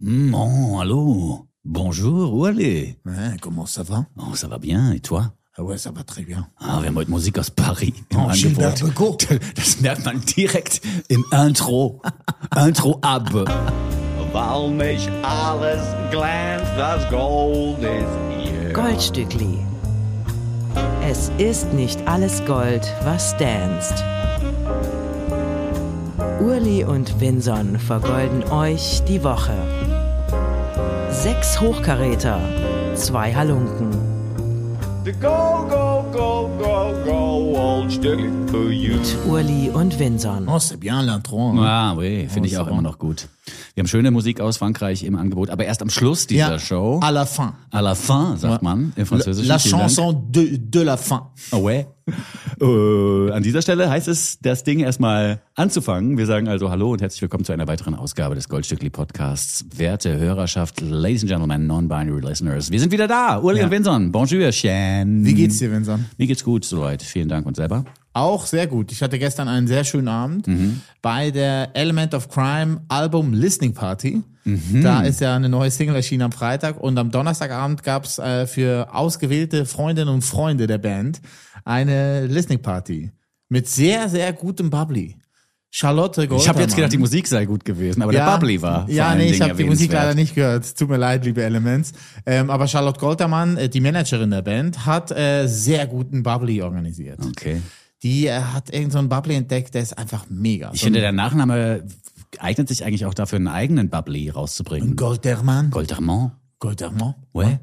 Bon, allô. Bonjour, où allez Ouais, comment ça va Oh, ça va bien, et toi Ah ouais, ça va très bien. Ah, wir haben heute Musik aus Paris. Oh, Gilbert Angebot. Das merkt man direkt im Intro. Intro ab. Weil mich alles glänzt, das Gold ist hier. Goldstückli. Es ist nicht alles Gold, was danst. Urli und Vinson vergolden euch die Woche. Sechs Hochkaräter, zwei Halunken. Go, go, go, go, go, you. Urli und Vinson. Oh, c'est bien l'intro. Ah, oui, finde ich Oh, auch immer noch gut. Wir haben schöne Musik aus Frankreich im Angebot, aber erst am Schluss dieser Ja, Show. À la fin. À la fin, sagt man im Französischen. La Dank. chanson de, de la fin. Oh, ouais. äh, an dieser Stelle heißt es, das Ding erstmal anzufangen. Wir sagen also Hallo und herzlich willkommen zu einer weiteren Ausgabe des Goldstückli Podcasts. Werte Hörerschaft, Ladies and Gentlemen, Non-Binary Listeners. Wir sind wieder da. Uli Ja. und Vinson. Bonjour, Shan. Wie geht's dir, Vincent? Mir geht's gut soweit. Vielen Dank und selber. Auch sehr gut. Ich hatte gestern einen sehr schönen Abend bei der Element of Crime Album Listening Party. Da ist ja eine neue Single erschienen am Freitag und am Donnerstagabend gab's äh, für ausgewählte Freundinnen und Freunde der Band eine Listening Party mit sehr, sehr gutem Bubbly. Charlotte Goldermann. Ich habe jetzt gedacht, die Musik sei gut gewesen, aber der Bubbly war. Ja, nee, ich habe die Musik leider nicht gehört. Tut mir leid, liebe Elements. Ähm, aber Charlotte Goltermann, äh, die Managerin der Band, hat äh, sehr guten Bubbly organisiert. Okay. Die äh, hat irgend so einen Bubbly entdeckt, der ist einfach mega. Ich so finde, der Nachname eignet sich eigentlich auch dafür, einen eigenen Bubbly rauszubringen. Goltermann. Goldermont. Goltermann. Ouais.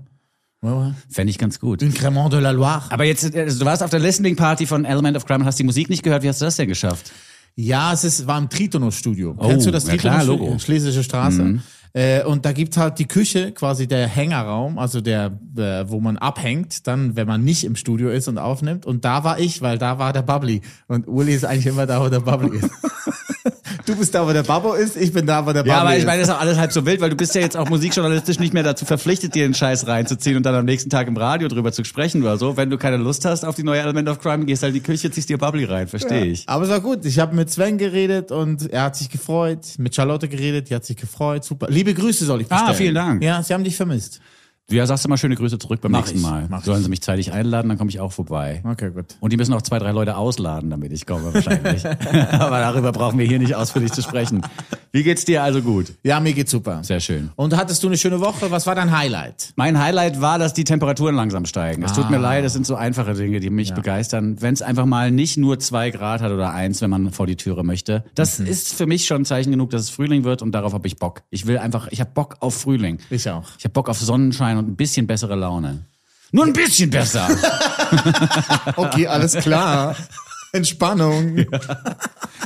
Fände ich ganz gut. Un Cremant de la Loire. Aber jetzt, also du warst auf der Listening Party von Element of Crime und hast die Musik nicht gehört. Wie hast du das denn geschafft? Ja, es ist, war im Tritono-Studio. Oh, Kennst du das ja klar, Tritono-Studio? Logo. Schlesische Straße. Äh, und da gibt halt die Küche, quasi der Hängerraum, also der, äh, wo man abhängt, dann, wenn man nicht im Studio ist und aufnimmt. Und da war ich, weil da war der Bubbly. Und Uli ist eigentlich immer da, wo der Bubbly ist. du bist da, wo der Babbo ist, ich bin da, wo der Bubbly Ja, aber ich ist. meine, das ist auch alles halb so wild, weil du bist ja jetzt auch musikjournalistisch nicht mehr dazu verpflichtet, dir den Scheiß reinzuziehen und dann am nächsten Tag im Radio drüber zu sprechen oder so. Wenn du keine Lust hast auf die neue Element of Crime, gehst halt in die Küche, ziehst dir Bubbly rein, verstehe ich. Aber es war gut. Ich habe mit Sven geredet und er hat sich gefreut. Mit Charlotte geredet, die hat sich gefreut. Super. Liebe Grüße soll ich bestellen. Ah, vielen Dank. Ja, sie haben dich vermisst. Ja, sagst du mal schöne Grüße zurück beim Mach nächsten ich, Mal. Sollen sie mich zeitig einladen, dann komme ich auch vorbei. Okay, gut. Und die müssen auch zwei, drei Leute ausladen, damit ich komme wahrscheinlich. aber darüber brauchen wir hier nicht ausführlich zu sprechen. Wie geht's dir also gut? Ja, mir geht's super. Sehr schön. Und hattest du eine schöne Woche? Was war dein Highlight? Mein Highlight war, dass die Temperaturen langsam steigen. Es tut mir leid, es sind so einfache Dinge, die mich begeistern. Wenn es einfach mal nicht nur zwei Grad hat oder eins, wenn man vor die Türe möchte. Das ist für mich schon ein Zeichen genug, dass es Frühling wird und darauf habe ich Bock. Ich will einfach, ich habe Bock auf Frühling. Ich auch. Ich habe Bock auf Sonnenschein und ein bisschen bessere Laune. Nur ein bisschen besser. Okay, alles klar. Entspannung.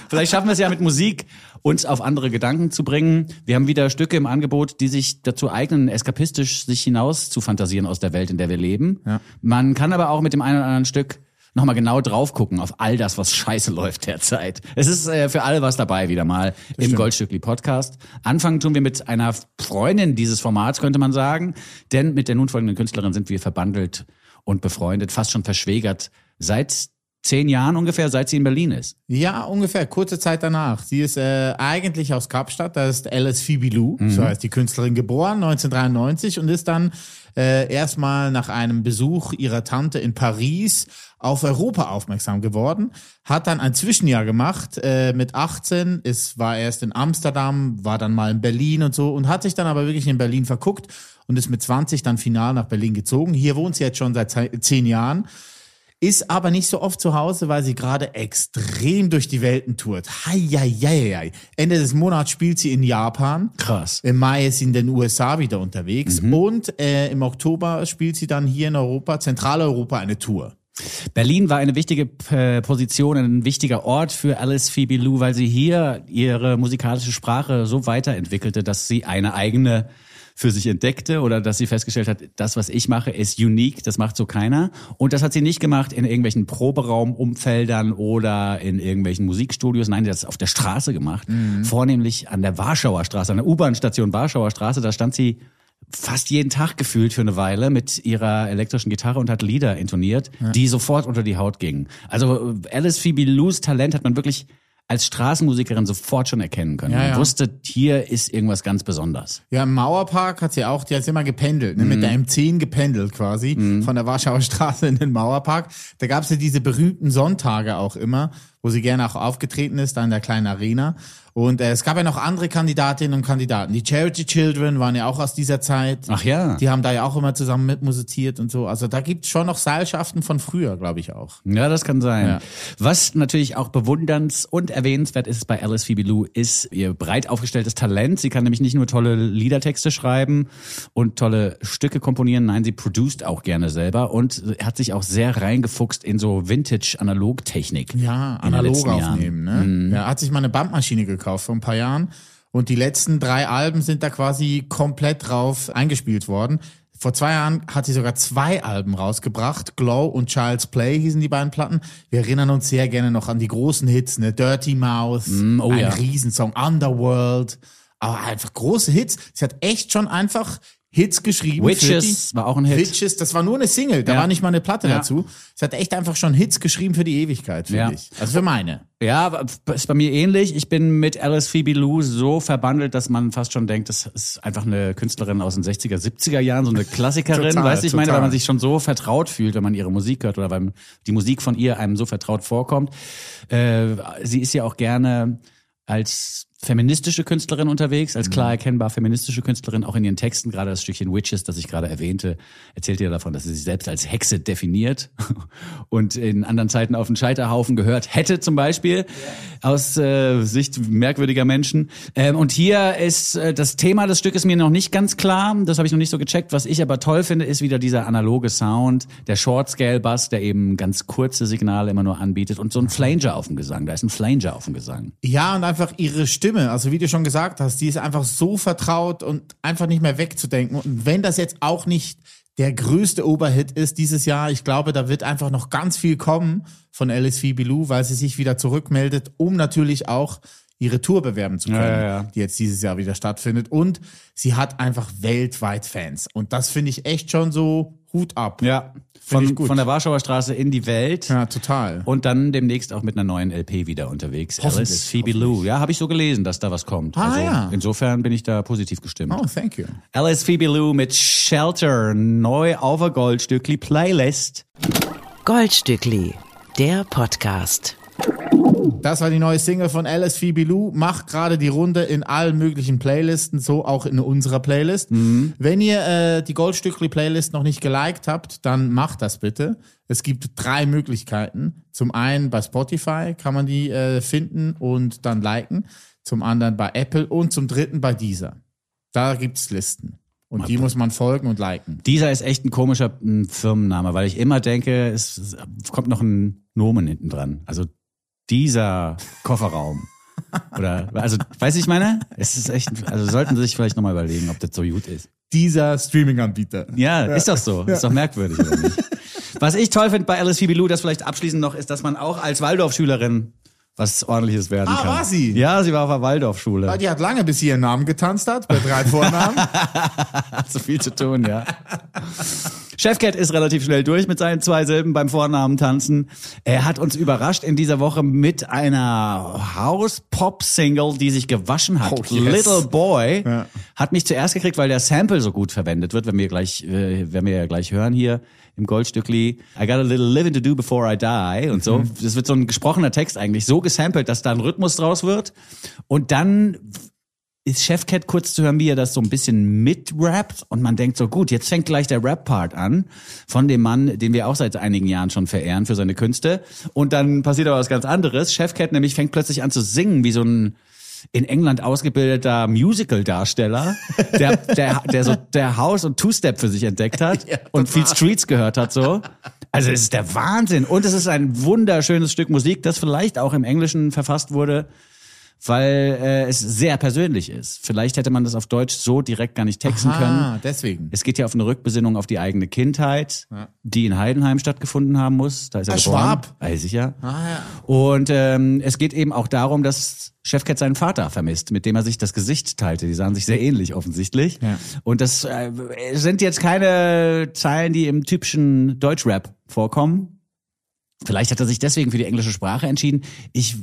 Vielleicht schaffen wir es ja mit Musik, uns auf andere Gedanken zu bringen. Wir haben wieder Stücke im Angebot, die sich dazu eignen, eskapistisch sich hinaus zu fantasieren aus der Welt, in der wir leben. Ja. Man kann aber auch mit dem einen oder anderen Stück nochmal genau drauf gucken auf all das, was scheiße läuft derzeit. Es ist äh, für alle was dabei wieder mal im Goldstückli Podcast. Anfangen tun wir mit einer Freundin dieses Formats, könnte man sagen. Denn mit der nun folgenden Künstlerin sind wir verbandelt und befreundet, fast schon verschwägert seit zehn Jahren ungefähr, seit sie in Berlin ist. Ja, ungefähr, kurze Zeit danach. Sie ist äh, eigentlich aus Kapstadt, da ist Alice Phoebe Lou, so heißt die Künstlerin, geboren 1993 und ist dann äh, erstmal nach einem Besuch ihrer Tante in Paris auf Europa aufmerksam geworden, hat dann ein Zwischenjahr gemacht äh, mit 18, ist, war erst in Amsterdam, war dann mal in Berlin und so und hat sich dann aber wirklich in Berlin verguckt und ist mit 20 dann final nach Berlin gezogen. Hier wohnt sie jetzt schon seit ze- zehn Jahren ist aber nicht so oft zu Hause, weil sie gerade extrem durch die Welten tourt. Hei, hei, hei, hei. Ende des Monats spielt sie in Japan. Krass. Im Mai ist sie in den USA wieder unterwegs. Mhm. Und äh, im Oktober spielt sie dann hier in Europa, Zentraleuropa, eine Tour. Berlin war eine wichtige äh, Position, ein wichtiger Ort für Alice Phoebe Lou, weil sie hier ihre musikalische Sprache so weiterentwickelte, dass sie eine eigene für sich entdeckte oder dass sie festgestellt hat, das, was ich mache, ist unique, das macht so keiner. Und das hat sie nicht gemacht in irgendwelchen Proberaumumfeldern oder in irgendwelchen Musikstudios. Nein, sie hat es auf der Straße gemacht. Vornehmlich an der Warschauer Straße, an der U-Bahn-Station Warschauer Straße. Da stand sie fast jeden Tag gefühlt für eine Weile mit ihrer elektrischen Gitarre und hat Lieder intoniert, die sofort unter die Haut gingen. Also Alice Phoebe Lous Talent hat man wirklich als Straßenmusikerin sofort schon erkennen können. Ja, Man ja. wusste, hier ist irgendwas ganz Besonderes. Ja, im Mauerpark hat sie auch, die hat immer gependelt, ne, mit der M10 gependelt quasi, von der Warschauer Straße in den Mauerpark. Da gab es ja diese berühmten Sonntage auch immer, wo sie gerne auch aufgetreten ist, da in der kleinen Arena. Und äh, es gab ja noch andere Kandidatinnen und Kandidaten. Die Charity Children waren ja auch aus dieser Zeit. Ach ja. Die haben da ja auch immer zusammen mitmusiziert und so. Also da gibt's schon noch Seilschaften von früher, glaube ich auch. Ja, das kann sein. Ja. Was natürlich auch bewunderns- und erwähnenswert ist bei Alice Phoebe Lou, ist ihr breit aufgestelltes Talent. Sie kann nämlich nicht nur tolle Liedertexte schreiben und tolle Stücke komponieren, nein, sie produced auch gerne selber und hat sich auch sehr reingefuchst in so Vintage-Analogtechnik. Ja, analog letzten Jahren. aufnehmen. Ne? Ja, hat sich mal eine Bandmaschine gekauft vor ein paar Jahren und die letzten drei Alben sind da quasi komplett drauf eingespielt worden. Vor zwei Jahren hat sie sogar zwei Alben rausgebracht. Glow und Child's Play hießen die beiden Platten. Wir erinnern uns sehr gerne noch an die großen Hits, ne? Dirty Mouth, oh ein ja. Riesensong, Underworld. Aber einfach große Hits. Sie hat echt schon einfach Hits geschrieben. Witches war auch ein Hit. Witches, das war nur eine Single, da Ja. war nicht mal eine Platte Ja. dazu. Sie hat echt einfach schon Hits geschrieben für die Ewigkeit, finde Ja. ich. Also für meine. Ja, ist bei mir ähnlich. Ich bin mit Alice Phoebe Lou so verbandelt, dass man fast schon denkt, das ist einfach eine Künstlerin aus den 60er, 70er Jahren, so eine Klassikerin. Total, weißt du, ich meine, total. weil man sich schon so vertraut fühlt, wenn man ihre Musik hört oder weil die Musik von ihr einem so vertraut vorkommt. Äh, sie ist ja auch gerne als feministische Künstlerin unterwegs, als Mhm. klar erkennbar feministische Künstlerin, auch in ihren Texten, gerade das Stückchen Witches, das ich gerade erwähnte, erzählt ihr davon, dass sie sich selbst als Hexe definiert und in anderen Zeiten auf den Scheiterhaufen gehört hätte zum Beispiel, aus äh, Sicht merkwürdiger Menschen. Ähm, und hier ist äh, das Thema des Stückes mir noch nicht ganz klar, das habe ich noch nicht so gecheckt. Was ich aber toll finde, ist wieder dieser analoge Sound, der Short-Scale-Bass, der eben ganz kurze Signale immer nur anbietet und so ein Flanger auf dem Gesang, da ist ein Flanger auf dem Gesang. Ja, und einfach ihre Stimme, also wie du schon gesagt hast, die ist einfach so vertraut und einfach nicht mehr wegzudenken. Und wenn das jetzt auch nicht der größte Oberhit ist dieses Jahr, ich glaube, da wird einfach noch ganz viel kommen von Alice Phoebe Lou, weil sie sich wieder zurückmeldet, um natürlich auch ihre Tour bewerben zu können, Ja, ja, ja. die jetzt dieses Jahr wieder stattfindet. Und sie hat einfach weltweit Fans. Und das finde ich echt schon so Hut ab. Ja, von, gut. von der Warschauer Straße in die Welt. Ja, total. Und dann demnächst auch mit einer neuen LP wieder unterwegs. Hoffentlich, Alice Phoebe Lou. Ja, habe ich so gelesen, dass da was kommt. Ah, also ja. insofern bin ich da positiv gestimmt. Oh, thank you. Alice Phoebe Lou mit Shelter, neu auf der Goldstückli Playlist. Goldstückli, der Podcast. Das war die neue Single von Alice Phoebe Lou. Macht gerade die Runde in allen möglichen Playlisten, so auch in unserer Playlist. Wenn ihr äh, die Goldstückli-Playlist noch nicht geliked habt, dann macht das bitte. Es gibt drei Möglichkeiten. Zum einen bei Spotify kann man die äh, finden und dann liken. Zum anderen bei Apple und zum dritten bei Deezer. Da gibt's Listen. Und die muss man folgen und liken. Dieser ist echt ein komischer Firmenname, weil ich immer denke, es, es kommt noch ein Nomen hinten dran. Also dieser Kofferraum. Oder, also, weiß ich meine? Es ist echt, also sollten Sie sich vielleicht nochmal überlegen, ob das so gut ist. Dieser Streaming-Anbieter. Ja, ist doch so. Ist doch merkwürdig, oder nicht? Was ich toll finde bei Alice Phoebe Lou, das vielleicht abschließend noch, ist, dass man auch als Waldorfschülerin was ordentliches werden Ah, kann. war sie? Ja, sie war auf der Waldorfschule. Die hat lange, bis sie ihren Namen getanzt hat, bei drei Vornamen. Hat so viel zu tun, ja. Chefcat ist relativ schnell durch mit seinen zwei Silben beim Vornamen tanzen. Er hat uns überrascht in dieser Woche mit einer House-Pop-Single, die sich gewaschen hat. Oh, yes. Little Boy Ja. hat mich zuerst gekriegt, weil der Sample so gut verwendet wird, wenn wir gleich, äh, wenn wir ja gleich hören hier im Goldstückli. I got a little living to do before I die und so. Das wird so ein gesprochener Text eigentlich so gesampelt, dass da ein Rhythmus draus wird. Und dann ist Chefcat kurz zu hören, wie er das so ein bisschen mitrappt. Und man denkt so, gut, jetzt fängt gleich der Rap-Part an von dem Mann, den wir auch seit einigen Jahren schon verehren für seine Künste. Und dann passiert aber was ganz anderes. Chefcat nämlich fängt plötzlich an zu singen wie so ein in England ausgebildeter Musical-Darsteller, der, der, der so der House und Two-Step für sich entdeckt hat und viel Streets gehört hat so. Also es ist der Wahnsinn. Und es ist ein wunderschönes Stück Musik, das vielleicht auch im Englischen verfasst wurde weil äh, es sehr persönlich ist. Vielleicht hätte man das auf Deutsch so direkt gar nicht texten können. Ah, deswegen. Es geht ja auf eine Rückbesinnung auf die eigene Kindheit, die in Heidenheim stattgefunden haben muss. Da ist er Ah, geboren. Schwab. Weiß ich ja. Ah, ja. Und ähm, es geht eben auch darum, dass Chefcat seinen Vater vermisst, mit dem er sich das Gesicht teilte. Die sahen sich sehr ähnlich offensichtlich. Ja. Und das äh, sind jetzt keine Zeilen, die im typischen Deutschrap vorkommen. Vielleicht hat er sich deswegen für die englische Sprache entschieden. Ich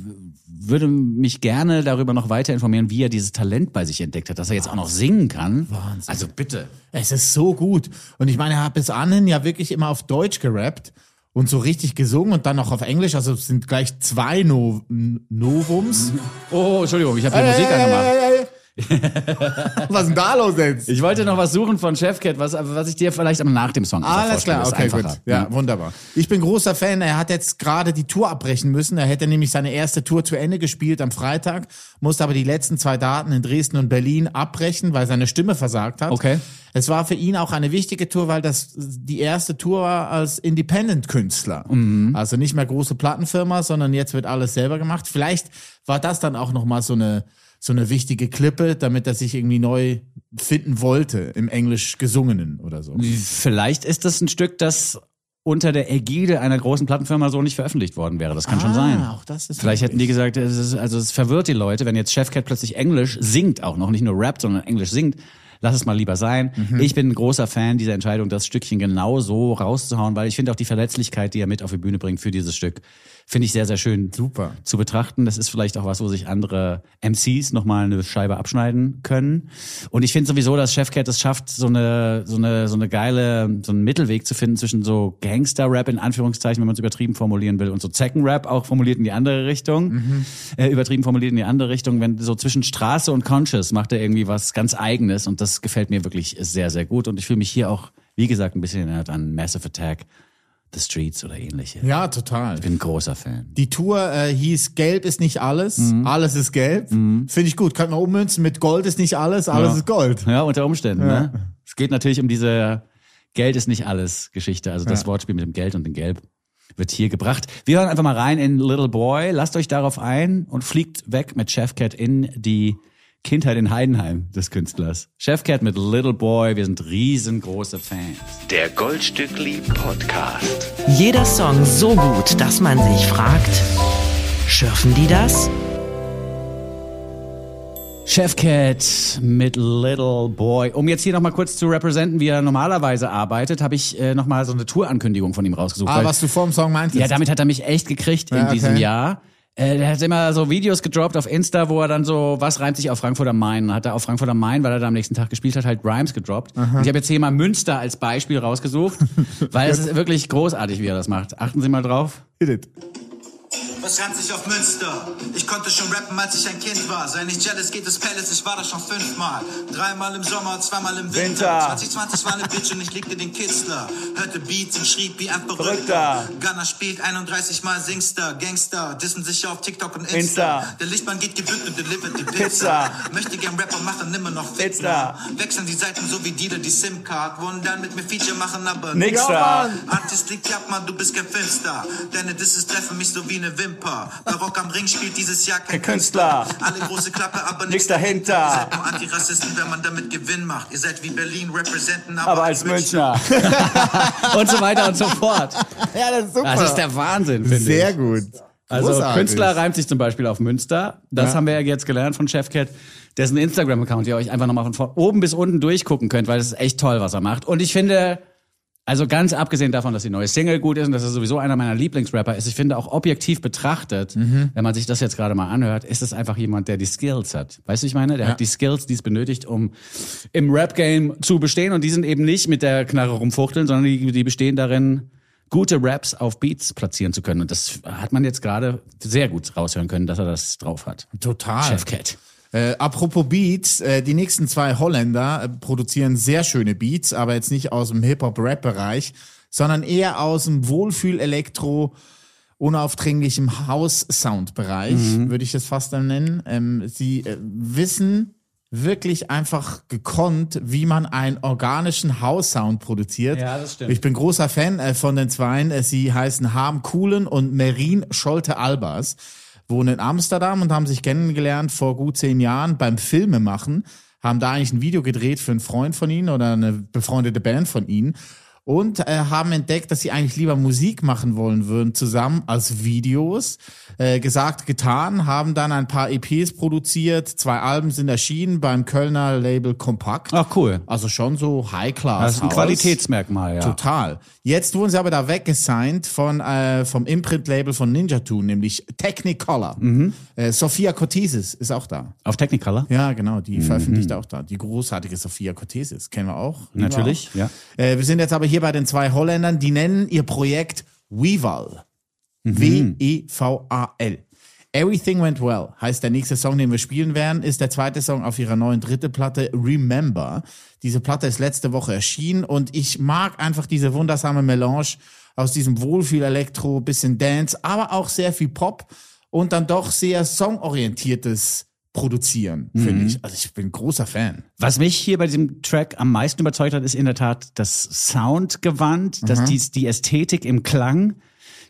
würde mich gerne darüber noch weiter informieren, wie er dieses Talent bei sich entdeckt hat, dass er jetzt auch noch singen kann. Wahnsinn. Also bitte. Es ist so gut. Und ich meine, er hat bis anhin ja wirklich immer auf Deutsch gerappt und so richtig gesungen und dann noch auf Englisch. Also es sind gleich zwei no Novums. Oh, Entschuldigung, ich habe hier Musik angemacht. was ist denn da los jetzt? Ich wollte noch was suchen von Chefcat, was, was ich dir vielleicht nach dem Song einfach Alles klar, okay, gut. Ja, wunderbar. Ich bin großer Fan. Er hat jetzt gerade die Tour abbrechen müssen. Er hätte nämlich seine erste Tour zu Ende gespielt am Freitag, musste aber die letzten zwei Daten in Dresden und Berlin abbrechen, weil seine Stimme versagt hat. Okay. Es war für ihn auch eine wichtige Tour, weil das die erste Tour war als Independent-Künstler. Mhm. Also nicht mehr große Plattenfirma, sondern jetzt wird alles selber gemacht. Vielleicht war das dann auch nochmal so eine so eine wichtige Klippe, damit er sich irgendwie neu finden wollte im Englisch gesungenen oder so. Vielleicht ist das ein Stück, das unter der Ägide einer großen Plattenfirma so nicht veröffentlicht worden wäre. Das kann schon sein. Ah, Auch das ist Vielleicht hätten die gesagt, es ist, also es verwirrt die Leute, wenn jetzt Chefcat plötzlich Englisch singt, auch noch nicht nur rappt, sondern Englisch singt. Lass es mal lieber sein. Mhm. Ich bin ein großer Fan dieser Entscheidung, das Stückchen genau so rauszuhauen, weil ich finde auch die Verletzlichkeit, die er mit auf die Bühne bringt für dieses Stück, finde ich sehr, sehr schön Super. zu betrachten. Das ist vielleicht auch was, wo sich andere MCs nochmal eine Scheibe abschneiden können. Und ich finde sowieso, dass Chefcat es schafft, so eine, so eine, so eine geile, so einen Mittelweg zu finden zwischen so Gangster-Rap in Anführungszeichen, wenn man es übertrieben formulieren will, und so Zecken-Rap auch formuliert in die andere Richtung, äh, übertrieben formuliert in die andere Richtung. Wenn so zwischen Straße und Conscious macht er irgendwie was ganz Eigenes und das gefällt mir wirklich sehr, sehr gut. Und ich fühle mich hier auch, wie gesagt, ein bisschen erinnert an Massive Attack, The Streets oder ähnliche. Ja, total. Ich bin ein großer Fan. Die Tour äh, hieß Gelb ist nicht alles, Mhm. alles ist gelb. Finde ich gut. Könnte man ummünzen mit Gold ist nicht alles, alles Ja. ist Gold. Ja, unter Umständen. Ne? Es geht natürlich um diese Geld ist nicht alles Geschichte. Also das Wortspiel mit dem Geld und dem Gelb wird hier gebracht. Wir hören einfach mal rein in Little Boy. Lasst euch darauf ein und fliegt weg mit Chefcat in die Kindheit in Heidenheim des Künstlers. Chefcat mit Little Boy. Wir sind riesengroße Fans. Der Goldstückli Podcast. Jeder Song so gut, dass man sich fragt, schürfen die das? Chefcat mit Little Boy. Um jetzt hier nochmal kurz zu representen, wie er normalerweise arbeitet, habe ich äh, nochmal so eine Tourankündigung von ihm rausgesucht. Ah, weil- was du vor dem Song meintest. Ja, damit hat er mich echt gekriegt in Ja, okay. diesem Jahr. Äh, der hat immer so Videos gedroppt auf Insta, wo er dann so, was reimt sich auf Frankfurt am Main? Hat er auf Frankfurt am Main, weil er da am nächsten Tag gespielt hat, halt Rhymes gedroppt. Und ich habe jetzt hier mal Münster als Beispiel rausgesucht, weil es ist wirklich großartig, wie er das macht. Achten Sie mal drauf. Hit it. Was reimt sich auf Münster? Ich konnte schon rappen, als ich ein Kind war. Sei nicht jealous, geht es Palace, ich war da schon fünfmal. Dreimal im Sommer, zweimal im Winter. Winter. 2020 war eine Bitch und ich legte den Kitzler. Hörte Beats und schrieb wie ein Verrückter. Gunner spielt 31 Mal Singster. Gangster dissen sich auf TikTok und Insta. Insta. Der Lichtmann geht gebückt und delivert die Pizza. Pizza. Möchte gern Rapper machen, immer noch Pizza. Fitner. Wechseln die Seiten so wie Dealer die SIM-Card. Wollen dann mit mir Feature machen, aber Nix da. Artist liegt ab, Mann, du bist kein Filmstar. Deine Disses treffen mich so wie eine Wimper. Barock am Ring spielt dieses Jahr kein, Kein Künstler. Alle große Klappe, aber Nix nix dahinter. Ihr seid nur Antirassisten, wenn man damit Gewinn macht. Ihr seid wie Berlin representen, aber, Aber als Münchner. Und so weiter und so fort. Ja, das ist super. Das ist der Wahnsinn, finde ich. Sehr gut. Also Großartig. Künstler reimt sich zum Beispiel auf Münster. Das Ja. haben wir ja jetzt gelernt von Chefcat. Dessen Instagram-Account ihr euch einfach nochmal von oben bis unten durchgucken könnt, weil das ist echt toll, was er macht. Und ich finde, also ganz abgesehen davon, dass die neue Single gut ist und dass er sowieso einer meiner Lieblingsrapper ist, ich finde auch objektiv betrachtet, Mhm. wenn man sich das jetzt gerade mal anhört, ist es einfach jemand, der die Skills hat. Weißt du, ich meine? Der hat die Skills, die es benötigt, um im Rap-Game zu bestehen. Und die sind eben nicht mit der Knarre rumfuchteln, sondern die, die bestehen darin, gute Raps auf Beats platzieren zu können. Und das hat man jetzt gerade sehr gut raushören können, dass er das drauf hat. Total. Chefcat. Äh, apropos Beats, äh, die nächsten zwei Holländer äh, produzieren sehr schöne Beats, aber jetzt nicht aus dem Hip-Hop-Rap-Bereich, sondern eher aus dem Wohlfühl-Elektro, unaufdringlichem House-Sound-Bereich, würde ich das fast dann nennen. Ähm, sie äh, wissen wirklich einfach gekonnt, wie man einen organischen House-Sound produziert. Ja, das stimmt. Ich bin großer Fan äh, von den Zweien. Äh, Sie heißen Harm Kuhlen und Merin Scholte-Albers wohnen in Amsterdam und haben sich kennengelernt vor gut zehn Jahren beim Filmemachen, haben da eigentlich ein Video gedreht für einen Freund von ihnen oder eine befreundete Band von ihnen. Und äh, haben entdeckt, dass sie eigentlich lieber Musik machen wollen würden zusammen als Videos. Äh, gesagt, getan, haben dann ein paar EPs produziert, zwei Alben sind erschienen beim Kölner Label Kompakt. Ach cool. Also schon so High Class. Das ist ein House. Qualitätsmerkmal, ja. Total. Jetzt wurden sie aber da weggesigned von, äh, vom Imprint-Label von Ninja Tune, nämlich Technicolor. Mhm. Äh, Sophia Cortesis ist auch da. Auf Technicolor? Ja, genau, die veröffentlicht auch da. Die großartige Sophia Cortesis, kennen wir auch. Lieben wir Natürlich, auch. ja. Äh, wir sind jetzt aber hier bei den zwei Holländern, die nennen ihr Projekt Weval. Mhm. W-E-V-A-L. Everything Went Well heißt der nächste Song, den wir spielen werden, ist der zweite Song auf ihrer neuen dritte Platte Remember. Diese Platte ist letzte Woche erschienen und ich mag einfach diese wundersame Melange aus diesem Wohlfühl-Elektro, bisschen Dance, aber auch sehr viel Pop und dann doch sehr songorientiertes Produzieren, Mhm. finde ich. Also ich bin großer Fan. Was mich hier bei diesem Track am meisten überzeugt hat, ist in der Tat das Soundgewand, dass die, die Ästhetik im Klang.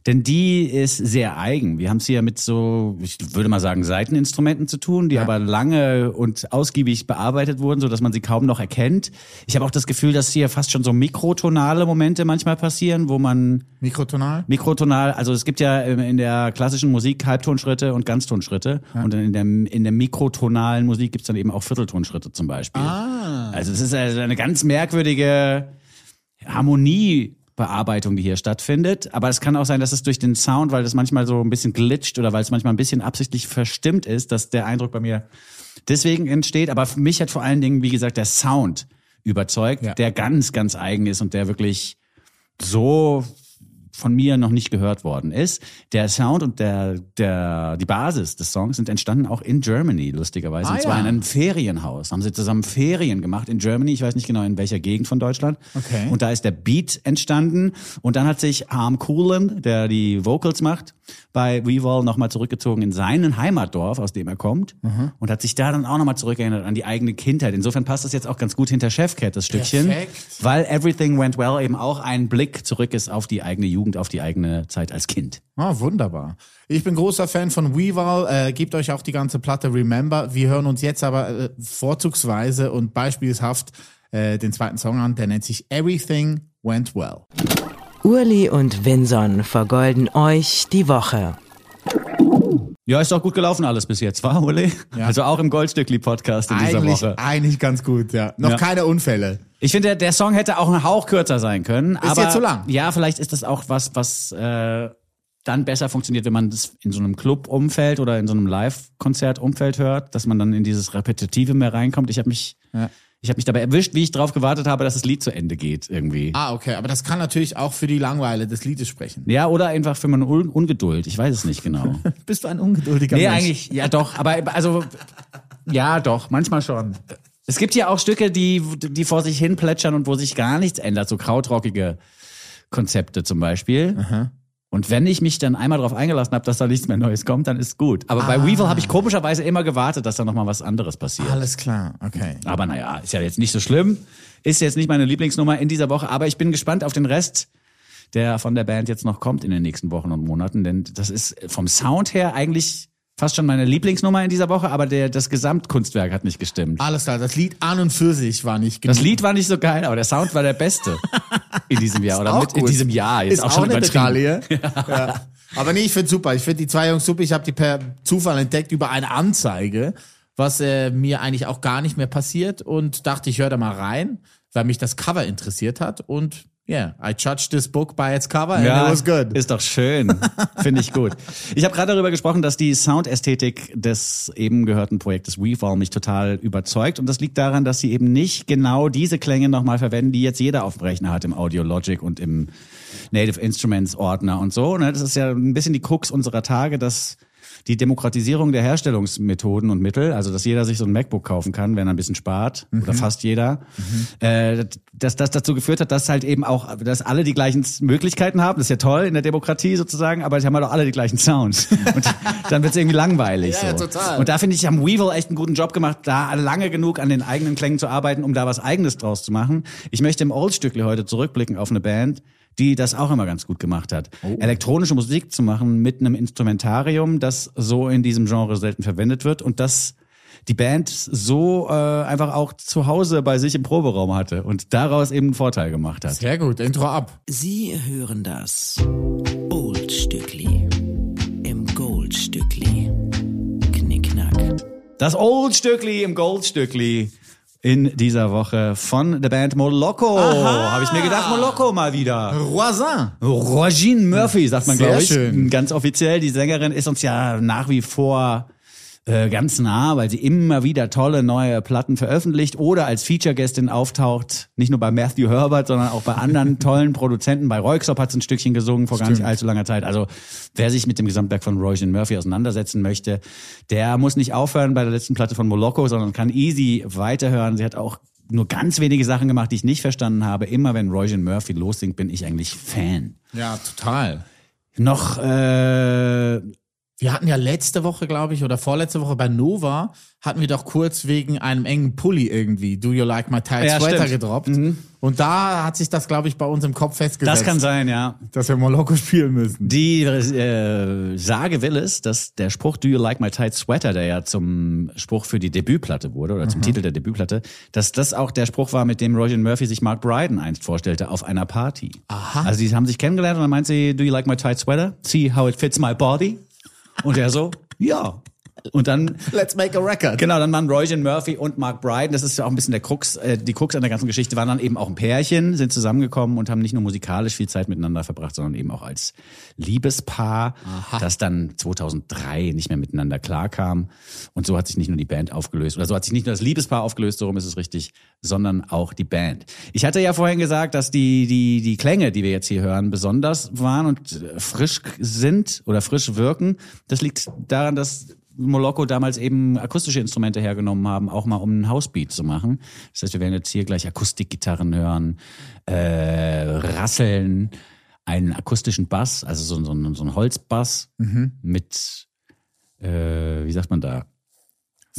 Denn die ist sehr eigen. Wir haben es hier mit so, ich würde mal sagen, Seiteninstrumenten zu tun, die aber lange und ausgiebig bearbeitet wurden, so dass man sie kaum noch erkennt. Ich habe auch das Gefühl, dass hier fast schon so mikrotonale Momente manchmal passieren, wo man Mikrotonal? Mikrotonal, also es gibt ja ähm, in der klassischen Musik Halbtonschritte und Ganztonschritte. Und in der, in der mikrotonalen Musik gibt's dann eben auch Vierteltonschritte zum Beispiel. Ah. Also es ist also eine ganz merkwürdige Harmoniebearbeitung, die hier stattfindet. Aber es kann auch sein, dass es durch den Sound, weil das manchmal so ein bisschen glitscht oder weil es manchmal ein bisschen absichtlich verstimmt ist, dass der Eindruck bei mir deswegen entsteht. Aber für mich hat vor allen Dingen, wie gesagt, der Sound überzeugt, Ja. der ganz, ganz eigen ist und der wirklich so von mir noch nicht gehört worden ist. Der Sound und der, der, die Basis des Songs sind entstanden auch in Germany, lustigerweise. Ah, und zwar ja. in einem Ferienhaus. Haben sie zusammen Ferien gemacht in Germany. Ich weiß nicht genau in welcher Gegend von Deutschland. Okay. Und da ist der Beat entstanden. Und dann hat sich Harm Coolen, der die Vocals macht, bei Weevil nochmal zurückgezogen in seinen Heimatdorf, aus dem er kommt. Mhm. Und hat sich da dann auch nochmal zurückerinnert an die eigene Kindheit. Insofern passt das jetzt auch ganz gut hinter Chefcat, das Stückchen. Perfekt. Weil Everything Went Well eben auch ein Blick zurück ist auf die eigene Jugend, auf die eigene Zeit als Kind. Ah, wunderbar. Ich bin großer Fan von Weval. Äh, gebt euch auch die ganze Platte Remember. Wir hören uns jetzt aber äh, vorzugsweise und beispielshaft äh, den zweiten Song an. Der nennt sich Everything Went Well. Urli und Vinson vergolden euch die Woche. Ja, ist doch gut gelaufen alles bis jetzt, war, Uli? Also auch im Goldstückli-Podcast in dieser Eigentlich, Woche. eigentlich ganz gut, ja. Noch Ja. keine Unfälle. Ich finde, der, der Song hätte auch einen Hauch kürzer sein können. aber dir zu lang. Ja, vielleicht ist das auch was, was äh, dann besser funktioniert, wenn man das in so einem Club-Umfeld oder in so einem Live-Konzert-Umfeld hört, dass man dann in dieses Repetitive mehr reinkommt. Ich habe mich, Ja. Ich habe mich dabei erwischt, wie ich drauf gewartet habe, dass das Lied zu Ende geht irgendwie. Ah, okay. Aber das kann natürlich auch für die Langweile des Liedes sprechen. Ja, oder einfach für meine Un Ungeduld. Ich weiß es nicht genau. Bist du ein ungeduldiger Nee, Mensch? eigentlich, ja doch, aber also, ja doch, manchmal schon. Es gibt ja auch Stücke, die, die vor sich hin plätschern und wo sich gar nichts ändert, so krautrockige Konzepte zum Beispiel. Und wenn ich mich dann einmal darauf eingelassen habe, dass da nichts mehr Neues kommt, dann ist gut. Aber bei Weevil habe ich komischerweise immer gewartet, dass da nochmal was anderes passiert. Alles klar, okay. Aber naja, ist ja jetzt nicht so schlimm. Ist jetzt nicht meine Lieblingsnummer in dieser Woche, aber ich bin gespannt auf den Rest, der von der Band jetzt noch kommt in den nächsten Wochen und Monaten. Denn das ist vom Sound her eigentlich fast schon meine Lieblingsnummer in dieser Woche, aber der, das Gesamtkunstwerk hat nicht gestimmt. Alles klar. Das Lied an und für sich war nicht genug. Das Lied war nicht so geil, aber der Sound war der beste in diesem Jahr oder auch mit in diesem Jahr. Jetzt ist auch schon eine. Medaille. Ja. Aber nee, ich finde super. Ich finde die zwei Jungs super. Ich habe die per Zufall entdeckt über eine Anzeige, was äh, mir eigentlich auch gar nicht mehr passiert und dachte, ich höre da mal rein, weil mich das Cover interessiert hat und yeah, I judged this book by its cover and it was good. Ist doch schön. Finde ich gut. Ich habe gerade darüber gesprochen, dass die Soundästhetik des eben gehörten Projektes Weavall mich total überzeugt. Und das liegt daran, dass sie eben nicht genau diese Klänge nochmal verwenden, die jetzt jeder auf dem Rechner hat im Audio Logic und im Native Instruments Ordner und so. ne? Das ist ja ein bisschen die Krux unserer Tage, dass die Demokratisierung der Herstellungsmethoden und Mittel, also dass jeder sich so ein MacBook kaufen kann, wenn er ein bisschen spart, oder fast jeder, äh, dass das dazu geführt hat, dass halt eben auch, dass alle die gleichen Möglichkeiten haben. Das ist ja toll in der Demokratie sozusagen, aber sie haben halt auch alle die gleichen Sounds. Und dann wird es irgendwie langweilig. Ja, so. total. Und da finde ich, haben Weevil echt einen guten Job gemacht, da lange genug an den eigenen Klängen zu arbeiten, um da was Eigenes draus zu machen. Ich möchte im Oldstückli heute zurückblicken auf eine Band, die das auch immer ganz gut gemacht hat. Elektronische Musik zu machen mit einem Instrumentarium, das so in diesem Genre selten verwendet wird und das die Band so äh, einfach auch zu Hause bei sich im Proberaum hatte und daraus eben einen Vorteil gemacht hat. Sehr gut, Intro ab. Sie hören das Oldstückli im Goldstückli. Knickknack. Das Oldstückli im Goldstückli in dieser Woche von der Band Moloko. Habe ich mir gedacht, Moloko mal wieder. Roisin. Rogine Murphy, sagt man, glaube ich. schön. Ganz offiziell. Die Sängerin ist uns ja nach wie vor äh, ganz nah, weil sie immer wieder tolle neue Platten veröffentlicht oder als Feature-Gästin auftaucht. Nicht nur bei Matthew Herbert, sondern auch bei anderen tollen Produzenten. Bei Royksop hat sie ein Stückchen gesungen vor gar nicht allzu langer Zeit. Also wer sich mit dem Gesamtwerk von Rogine Murphy auseinandersetzen möchte, der muss nicht aufhören bei der letzten Platte von Moloko, sondern kann easy weiterhören. Sie hat auch nur ganz wenige Sachen gemacht, die ich nicht verstanden habe. Immer wenn Rogine Murphy lossingt, bin ich eigentlich Fan. Ja, total. Noch äh, Wir hatten ja letzte Woche, glaube ich, oder vorletzte Woche bei Nova, hatten wir doch kurz wegen einem engen Pulli irgendwie, Do You Like My Tight Ja, Sweater stimmt. gedroppt. Und da hat sich das, glaube ich, bei uns im Kopf festgesetzt. das kann sein, ja. Dass wir Moloko spielen müssen. Die äh, Sage will es, dass der Spruch Do you like my tight sweater, der ja zum Spruch für die Debütplatte wurde oder zum Titel der Debütplatte, dass das auch der Spruch war, mit dem Roger Murphy sich Mark Bryden einst vorstellte auf einer Party. Aha. Also die haben sich kennengelernt und dann meint sie, Do you like my tight sweater? See how it fits my body? Und er so, ja. Und dann Let's make a record. Genau, dann waren Roy Murphy und Mark Bryden, das ist ja auch ein bisschen der Krux, äh, die Krux an der ganzen Geschichte, waren dann eben auch ein Pärchen, sind zusammengekommen und haben nicht nur musikalisch viel Zeit miteinander verbracht, sondern eben auch als Liebespaar, das dann 2003 nicht mehr miteinander klarkam. Und so hat sich nicht nur die Band aufgelöst, oder so hat sich nicht nur das Liebespaar aufgelöst, so rum ist es richtig, sondern auch die Band. Ich hatte ja vorhin gesagt, dass die, die, die Klänge, die wir jetzt hier hören, besonders waren und frisch sind oder frisch wirken. Das liegt daran, dass Moloko damals eben akustische Instrumente hergenommen haben, auch mal um einen Housebeat zu machen. Das heißt, wir werden jetzt hier gleich Akustikgitarren hören, äh, Rasseln, einen akustischen Bass, also so, so, so ein Holzbass mit, äh, wie sagt man da?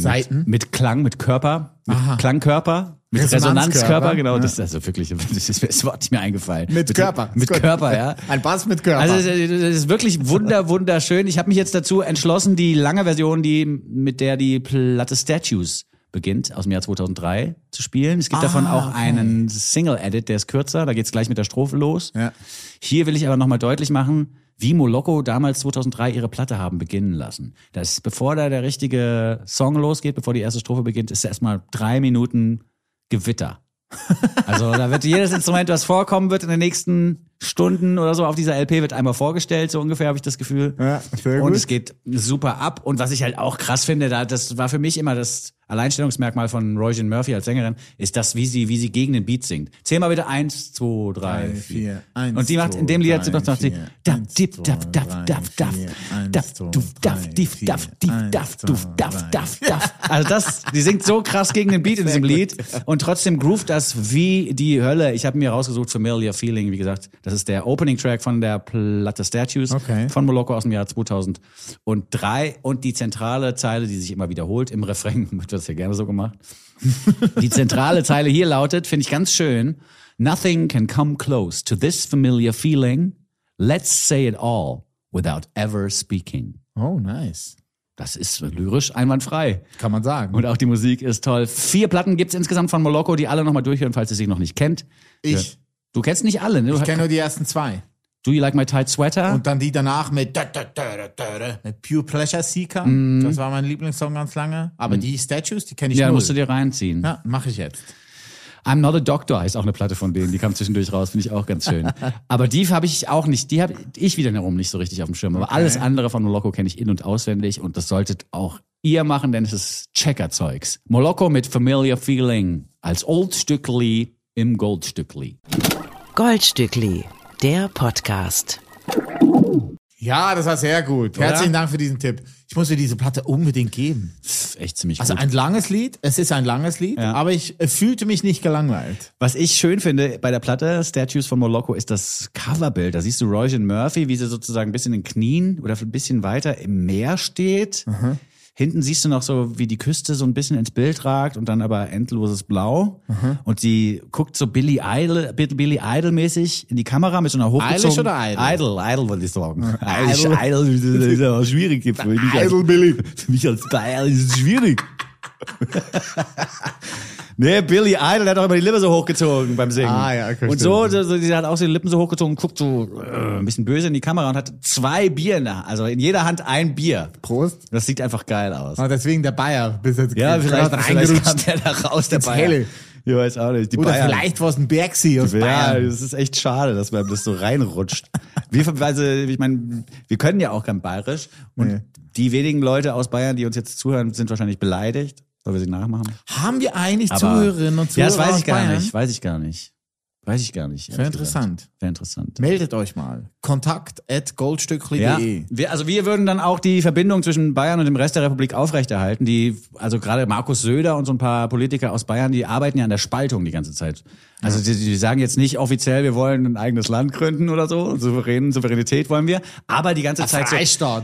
Seiten. Mit, mit Klang, mit Körper, mit Klangkörper, mit Resonanzkörper, genau. ja. Das ist also wirklich, das ist das Wort nicht mir eingefallen. Mit Körper. Mit gut. Körper, ja. Ein Bass mit Körper. Also das ist- wirklich wunder, wunderschön. Ich habe mich jetzt dazu entschlossen, die lange Version, die mit der die Platte Statues beginnt, aus dem Jahr 2003 zu spielen. Es gibt davon Ah, auch einen Single-Edit, der ist kürzer, da geht's gleich mit der Strophe los. Ja. Hier will ich aber nochmal deutlich machen, wie Moloko damals 2003 ihre Platte haben beginnen lassen. Das bevor da der richtige Song losgeht, bevor die erste Strophe beginnt, ist erstmal drei Minuten Gewitter. Also da wird jedes Instrument, was vorkommen wird in den nächsten Stunden oder so auf dieser LP, wird einmal vorgestellt, so ungefähr habe ich das Gefühl. Ja, Und gut. es geht super ab. Und was ich halt auch krass finde, da, das war für mich immer das Alleinstellungsmerkmal von Roisin Murphy als Sängerin, ist das, wie sie, wie sie gegen den Beat singt. Zähl mal bitte eins, zwei, drei, vier. Eins, Und die macht in dem Lied drei, macht sie Eins, dip, daf, vier. Eins, daf, zwei, duf, daf, vier. daf, Eins, daf, duf, daf, daf, daf. Also das, die singt so krass gegen den Beat in diesem Lied und trotzdem groovt das wie die Hölle. Ich habe mir rausgesucht Familiar Feeling, wie gesagt, das ist der Opening Track von der Platte Statues Okay. von Moloko aus dem Jahr 2003 und die zentrale Zeile, die sich immer wiederholt im Refrain, das ja gerne so gemacht. Die zentrale Zeile hier lautet, finde ich ganz schön, Nothing can come close to this familiar feeling. Let's say it all without ever speaking. Oh, nice. Das ist lyrisch einwandfrei. Kann man sagen. Und auch die Musik ist toll. Vier Platten gibt's insgesamt von Moloko, die alle nochmal durchhören, falls ihr sie noch nicht kennt. ich. Du kennst nicht alle, ne? Du Ich kenne nur die ersten zwei. Do You Like My Tight Sweater? Und dann die danach mit, da, da, da, da, da, da, mit Pure Pleasure Seeker. Das war mein Lieblingssong ganz lange. Aber die Statues, die kenne ich ja, null. musst du dir reinziehen. ja, mache ich jetzt. I'm Not a Doctor heißt auch eine Platte von denen, die kam zwischendurch raus, finde ich auch ganz schön. Aber die habe ich auch nicht, die habe ich wiederum nicht so richtig auf dem Schirm. Aber alles andere von Moloko kenne ich in- und auswendig und das solltet auch ihr machen, denn es ist Checker-Zeugs. Moloko mit Familiar Feeling als Oldstückli im Goldstückli. Goldstückli, der Podcast. Ja, das war sehr gut. Herzlichen Dank für diesen Tipp. Ich muss mir diese Platte unbedingt geben. Pff, Echt ziemlich Also gut. ein langes Lied. Es ist ein langes Lied, Ja. aber ich äh, fühlte mich nicht gelangweilt. Was ich schön finde bei der Platte Statues von Moloko ist das Coverbild. Da siehst du Roisin Murphy, wie sie sozusagen ein bisschen in den Knien oder ein bisschen weiter im Meer steht. Hinten siehst du noch so, wie die Küste so ein bisschen ins Bild ragt und dann aber endloses Blau. Und sie guckt so Billy Idol, Billy Idol mäßig in die Kamera mit so einer hochgezogenen... Eilish oder Idol? Idol, Idol wollte ich sagen. Idol. Idol, ist ja auch schwierig. Für mich als, Idol Billy. für mich als Bayer ist es schwierig. Nee, Billy Idol der hat auch immer die Lippe so hochgezogen beim Singen. Ah, ja, okay, Und so, so, die hat auch so die Lippen so hochgezogen, guckt so äh, ein bisschen böse in die Kamera und hat zwei Bier in der, also in jeder Hand ein Bier. Prost. Das sieht einfach geil aus. Ah, deswegen der Bayer bis jetzt Ja, vielleicht, vielleicht kommt der da raus, der Bayer. Helle. Ich weiß auch nicht. Die Oder Bayern. vielleicht war es ein Bergsee aus Ja, Bayern. das ist echt schade, dass man das so reinrutscht. Wir, also, ich meine, wir können ja auch kein Bayerisch. Und Nee. die wenigen Leute aus Bayern, die uns jetzt zuhören, sind wahrscheinlich beleidigt. Sollen wir sie nachmachen? Haben wir eigentlich Aber- Zuhörerinnen und Zuhörer Ja, das weiß ich gar Bayern? nicht. Weiß ich gar nicht. Weiß ich gar nicht. Wäre interessant. Wäre interessant. Meldet euch mal. Kontakt at Ja, goldstückli.de. wir, also wir würden dann auch die Verbindung zwischen Bayern und dem Rest der Republik aufrechterhalten. Die, also gerade Markus Söder und so ein paar Politiker aus Bayern, die arbeiten ja an der Spaltung die ganze Zeit. Also die, die sagen jetzt nicht offiziell, wir wollen ein eigenes Land gründen oder so, Souverän, Souveränität wollen wir, aber die ganze Zeit so.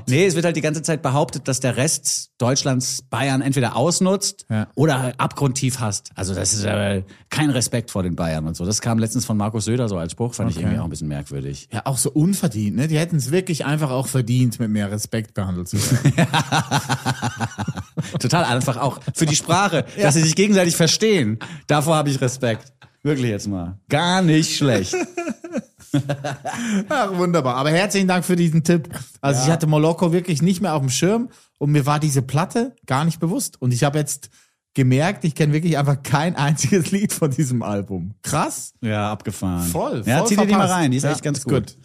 Nee, es wird halt die ganze Zeit behauptet, dass der Rest Deutschlands Bayern entweder ausnutzt Ja. oder abgrundtief hasst. Also das ist äh, kein Respekt vor den Bayern und so. Das kam letztens von Markus Söder so als Spruch, fand ich Okay. irgendwie auch ein bisschen merkwürdig. Ja, auch so unverdient, ne? Die hätten es wirklich einfach auch verdient, mit mehr Respekt behandelt zu werden. Total einfach auch für die Sprache, dass sie sich gegenseitig verstehen. Davor habe ich Respekt. Wirklich jetzt mal. Gar nicht schlecht. Ach, wunderbar. Aber herzlichen Dank für diesen Tipp. Also ich hatte Moloko wirklich nicht mehr auf dem Schirm und mir war diese Platte gar nicht bewusst. Und ich habe jetzt gemerkt, ich kenne wirklich einfach kein einziges Lied von diesem Album. Krass. Ja, abgefahren. Voll, Ja, voll zieh dir die mal rein, die ist Ja, echt ganz gut. gut.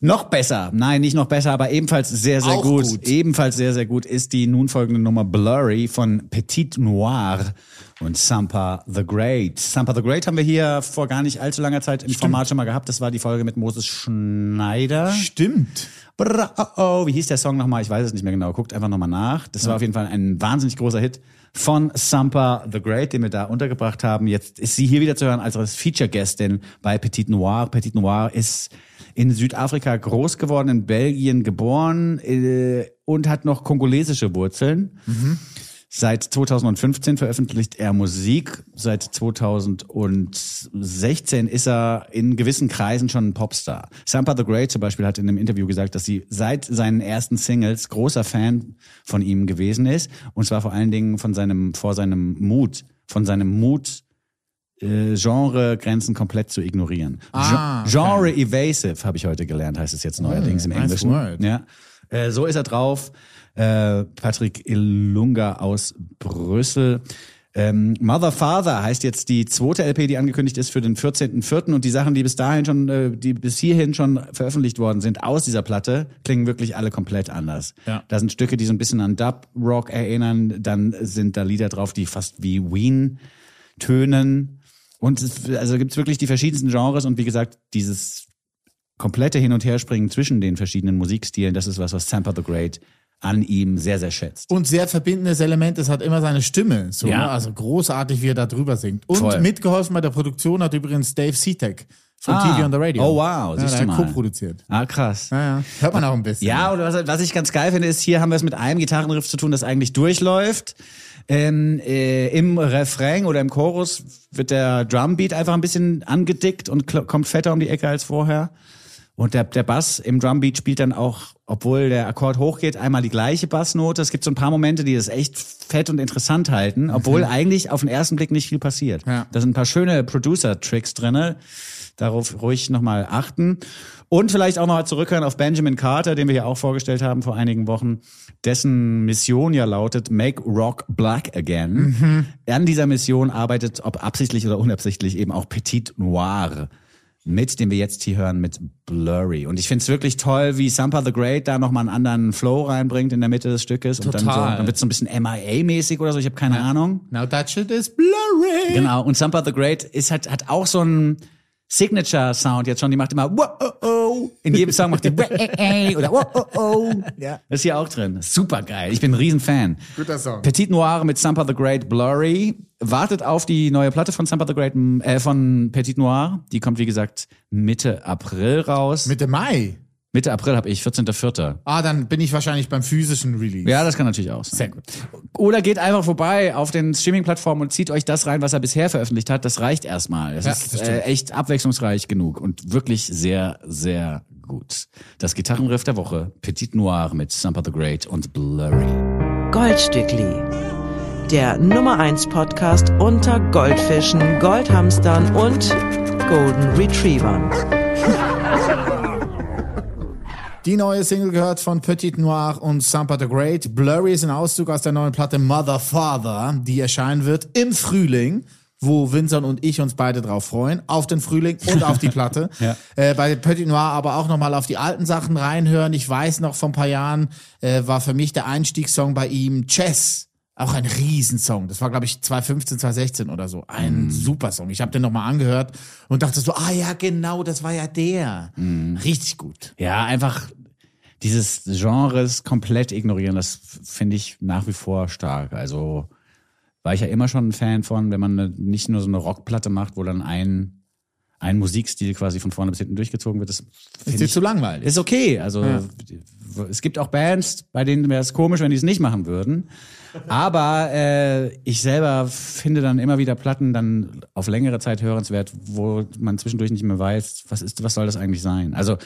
Noch besser, nein, nicht noch besser, aber ebenfalls sehr, sehr gut. gut. Ebenfalls sehr, sehr gut ist die nun folgende Nummer Blurry von Petit Noir und Sampa the Great. Sampa the Great haben wir hier vor gar nicht allzu langer Zeit im Format schon mal gehabt. Das war die Folge mit Moses Schneider. Stimmt. Oh, wie hieß der Song nochmal? Ich weiß es nicht mehr genau. Guckt einfach nochmal nach. Das war auf jeden Fall ein wahnsinnig großer Hit von Sampa the Great, den wir da untergebracht haben. Jetzt ist sie hier wieder zu hören als Feature-Guestin bei Petit Noir. Petit Noir ist in Südafrika groß geworden, in Belgien geboren äh, und hat noch kongolesische Wurzeln. Seit 2015 veröffentlicht er Musik. Seit 2016 ist er in gewissen Kreisen schon ein Popstar. Sampa the Great zum Beispiel hat in einem Interview gesagt, dass sie seit seinen ersten Singles großer Fan von ihm gewesen ist. Und zwar vor allen Dingen von seinem, vor seinem Mut, von seinem Mut, äh, Genregrenzen komplett zu ignorieren. Ah, Gen- Genre evasive habe ich heute gelernt, heißt es jetzt neuerdings im nice Englischen. word. Ja. Äh, so ist er drauf. Äh, Patrick Ilunga aus Brüssel. Ähm, Mother Father heißt jetzt die zweite LP, die angekündigt ist für den 14.04. Und die Sachen, die bis dahin schon, äh, die bis hierhin schon veröffentlicht worden sind aus dieser Platte, klingen wirklich alle komplett anders. Ja. Da sind Stücke, die so ein bisschen an Dub Rock erinnern. Dann sind da Lieder drauf, die fast wie Ween tönen. Und es, also gibt's wirklich die verschiedensten Genres und wie gesagt, dieses komplette Hin- und Herspringen zwischen den verschiedenen Musikstilen, das ist was, was Sampa the Great an ihm sehr, sehr schätzt. Und sehr verbindendes Element, es hat immer seine Stimme. So, Ja. ne? Also großartig, wie er da drüber singt. Und Voll. mitgeholfen bei der Produktion hat übrigens Dave Seatek von Ah. TV on the Radio. Oh, wow, Ja, siehst der du mal. co-produziert. Ah, krass. Ja, ja. Hört man auch ein bisschen. Ja, oder was, was ich ganz geil finde, ist, hier haben wir es mit einem Gitarrenriff zu tun, das eigentlich durchläuft. Ähm, äh, Im Refrain oder im Chorus wird der Drumbeat einfach ein bisschen angedickt und kommt fetter um die Ecke als vorher. Und der, der Bass im Drumbeat spielt dann auch, obwohl der Akkord hochgeht, einmal die gleiche Bassnote. Es gibt so ein paar Momente, die das echt fett und interessant halten, obwohl eigentlich auf den ersten Blick nicht viel passiert. Ja. Da sind ein paar schöne Producer-Tricks drinne. Darauf ruhig nochmal achten. Und vielleicht auch nochmal zurückhören auf Benjamin Carter, den wir hier auch vorgestellt haben vor einigen Wochen, dessen Mission ja lautet Make Rock Black Again. An dieser Mission arbeitet, ob absichtlich oder unabsichtlich, eben auch Petit Noir mit, den wir jetzt hier hören, mit Blurry. Und ich finde es wirklich toll, wie Sampa the Great da nochmal einen anderen Flow reinbringt in der Mitte des Stückes. Und dann, so, Total. dann wird es so ein bisschen MIA-mäßig oder so, ich habe keine Ahnung. Now that shit is blurry. Genau, und Sampa the Great ist hat, hat auch so einen Signature-Sound jetzt schon. Die macht immer wow, oh, oh. In jedem Song macht die oder wow, oh, oh. Ja. Das ist hier auch drin. Super geil. Ich bin ein Riesenfan. Guter Song. Petit Noir mit Sampa the Great Blurry. Wartet auf die neue Platte von Sampa the Great, äh, von Petit Noir. Die kommt, wie gesagt, Mitte April raus. Mitte Mai. Mitte April habe ich, 14.04. Ah, dann bin ich wahrscheinlich beim physischen Release. Ja, das kann natürlich auch sein. Sehr gut. Oder geht einfach vorbei auf den Streaming-Plattformen und zieht euch das rein, was er bisher veröffentlicht hat. Das reicht erstmal. Das Ja, ist das äh, echt abwechslungsreich genug und wirklich sehr, sehr gut. Das Gitarrenriff der Woche, Petit Noir mit Sampa the Great und Blurry. Goldstückli. Der Nummer 1 Podcast unter Goldfischen, Goldhamstern und Golden Retrievern. Die neue Single gehört von Petit Noir und Sampa the Great. Blurry ist ein Auszug aus der neuen Platte Mother Father, die erscheinen wird im Frühling wo Vincent und ich uns beide drauf freuen, auf den Frühling und auf die Platte. Ja. äh, bei Petit Noir aber auch nochmal auf die alten Sachen reinhören. Ich weiß noch, vor ein paar Jahren äh, war für mich der Einstiegssong bei ihm Chess. Auch ein Riesensong. Das war, glaube ich, 2015, 2016 oder so. Ein super Song. Ich habe den nochmal angehört und dachte so, ah ja, genau, das war ja der. Richtig gut. Ja, einfach dieses Genres komplett ignorieren, das finde ich nach wie vor stark. Also war ich ja immer schon ein Fan von, wenn man eine, nicht nur so eine Rockplatte macht, wo dann ein, ein Musikstil quasi von vorne bis hinten durchgezogen wird. Das Ist dir ich zu langweilig? ist okay. Also es gibt auch Bands, bei denen wäre es komisch, wenn die es nicht machen würden. Aber äh, ich selber finde dann immer wieder Platten dann auf längere Zeit hörenswert, wo man zwischendurch nicht mehr weiß, was ist, was soll das eigentlich sein? Also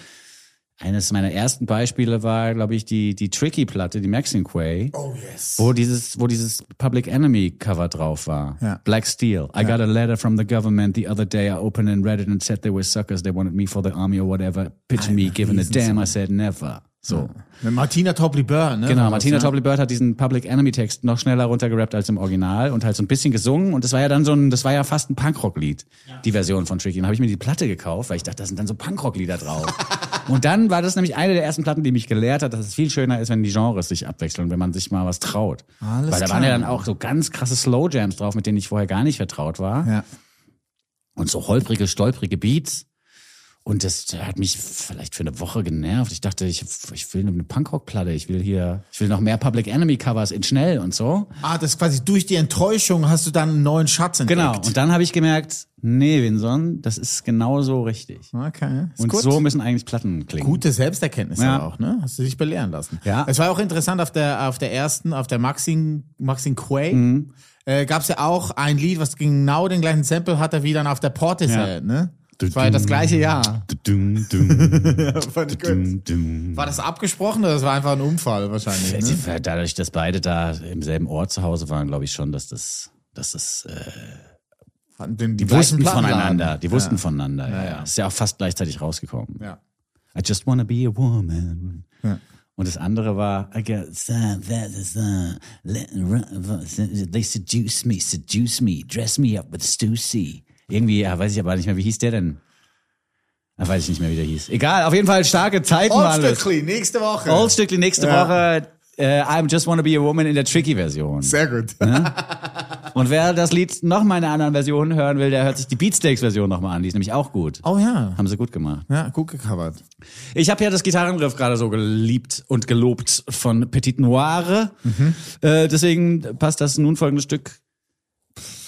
eines meiner ersten Beispiele war, glaube ich, die die Tricky-Platte, die Maxine Quay, oh yes. wo dieses wo dieses Public Enemy Cover drauf war. Ja. Black Steel. I got a letter from the government the other day. I opened and read it and said they were suckers. They wanted me for the army or whatever. Pitch me, given a damn. I said never. So. Mit Martina Topley Burr, ne? Genau, Martina ne? Topley Bird hat diesen Public Enemy Text noch schneller runtergerappt als im Original und halt so ein bisschen gesungen und das war ja dann so ein, das war ja fast ein Punkrock-Lied, die Version von Tricky. Und habe ich mir die Platte gekauft, weil ich dachte, da sind dann so Punkrock-Lieder drauf. und dann war das nämlich eine der ersten Platten, die mich gelehrt hat, dass es viel schöner ist, wenn die Genres sich abwechseln, wenn man sich mal was traut. Alles weil da klar. waren ja dann auch so ganz krasse Slow Jams drauf, mit denen ich vorher gar nicht vertraut war Ja. und so holprige, stolprige Beats. Und das hat mich vielleicht für eine Woche genervt. Ich dachte, ich, ich will eine Punkrock-Platte, ich will hier, ich will noch mehr Public Enemy-Covers in schnell und so. Ah, das ist quasi durch die Enttäuschung hast du dann einen neuen Schatz entdeckt. Genau. Und dann habe ich gemerkt, nee, Vinson, das ist genauso richtig. Okay. Ist Und gut. so müssen eigentlich Platten klingen. Gute Selbsterkenntnis Ja. auch, ne? Hast du dich belehren lassen. Ja. Es war auch interessant auf der, auf der ersten, auf der Maxine, Maxine Quay, Mhm. äh, gab es ja auch ein Lied, was genau den gleichen Sample hatte wie dann auf der Portishead, ne? Das war ja das gleiche Jahr. War das abgesprochen oder das war einfach ein Unfall wahrscheinlich? Ne? Dadurch, dass beide da im selben Ort zu Hause waren, glaube ich schon, dass das, dass das äh, den Die gleichen wussten voneinander. Die wussten ja. voneinander. Ja, Ja. Ist ja auch fast gleichzeitig rausgekommen. Ja. I just wanna be a woman. Ja. Und das andere war, I got some, that is, uh, they seduce me, seduce me, dress me up with Stussy. Irgendwie, ja, weiß ich aber nicht mehr, wie hieß der denn? Da weiß ich nicht mehr, wie der hieß. Egal, auf jeden Fall starke Zeiten waren das. Oldstückli, nächste Woche. Oldstückli nächste Ja. Woche. Äh, I'm just wanna be a woman in der Tricky-Version. Sehr gut. Und wer das Lied noch mal in einer anderen Version hören will, der hört sich die Beatsteaks-Version noch mal an. Die ist nämlich auch gut. Oh ja. Haben sie gut gemacht. Ja, gut gecovert. Ich habe ja das Gitarrenriff gerade so geliebt und gelobt von Petit Noire. Äh, deswegen passt das nun folgende Stück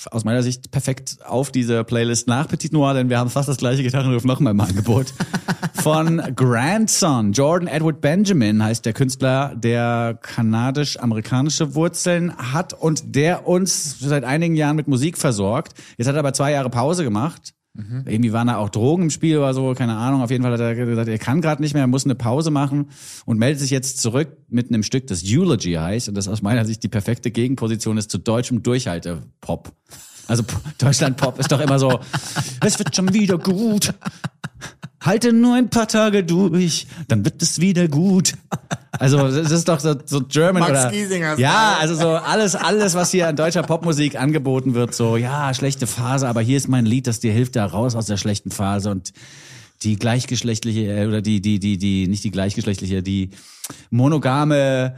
aus meiner Sicht perfekt auf diese Playlist nach Petit Noir, denn wir haben fast das gleiche Gitarrenriff nochmal im Angebot. Von Grandson. Jordan Edward Benjamin heißt der Künstler, der kanadisch-amerikanische Wurzeln hat und der uns seit einigen Jahren mit Musik versorgt. Jetzt hat er aber zwei Jahre Pause gemacht. Irgendwie waren da auch Drogen im Spiel oder so, keine Ahnung. Auf jeden Fall hat er gesagt, er kann gerade nicht mehr, er muss eine Pause machen und meldet sich jetzt zurück mit einem Stück, das Eulogy heißt und das aus meiner Sicht die perfekte Gegenposition ist zu deutschem Durchhalte-Pop. Also Deutschland-Pop ist doch immer so, es wird schon wieder gut. Halte nur ein paar Tage durch, dann wird es wieder gut. Also das ist doch so, so German Max oder Giesinger ja, also so alles alles was hier an deutscher Popmusik angeboten wird, so ja schlechte Phase, aber hier ist mein Lied, das dir hilft da raus aus der schlechten Phase und die gleichgeschlechtliche äh, oder die die die die nicht die gleichgeschlechtliche, die monogame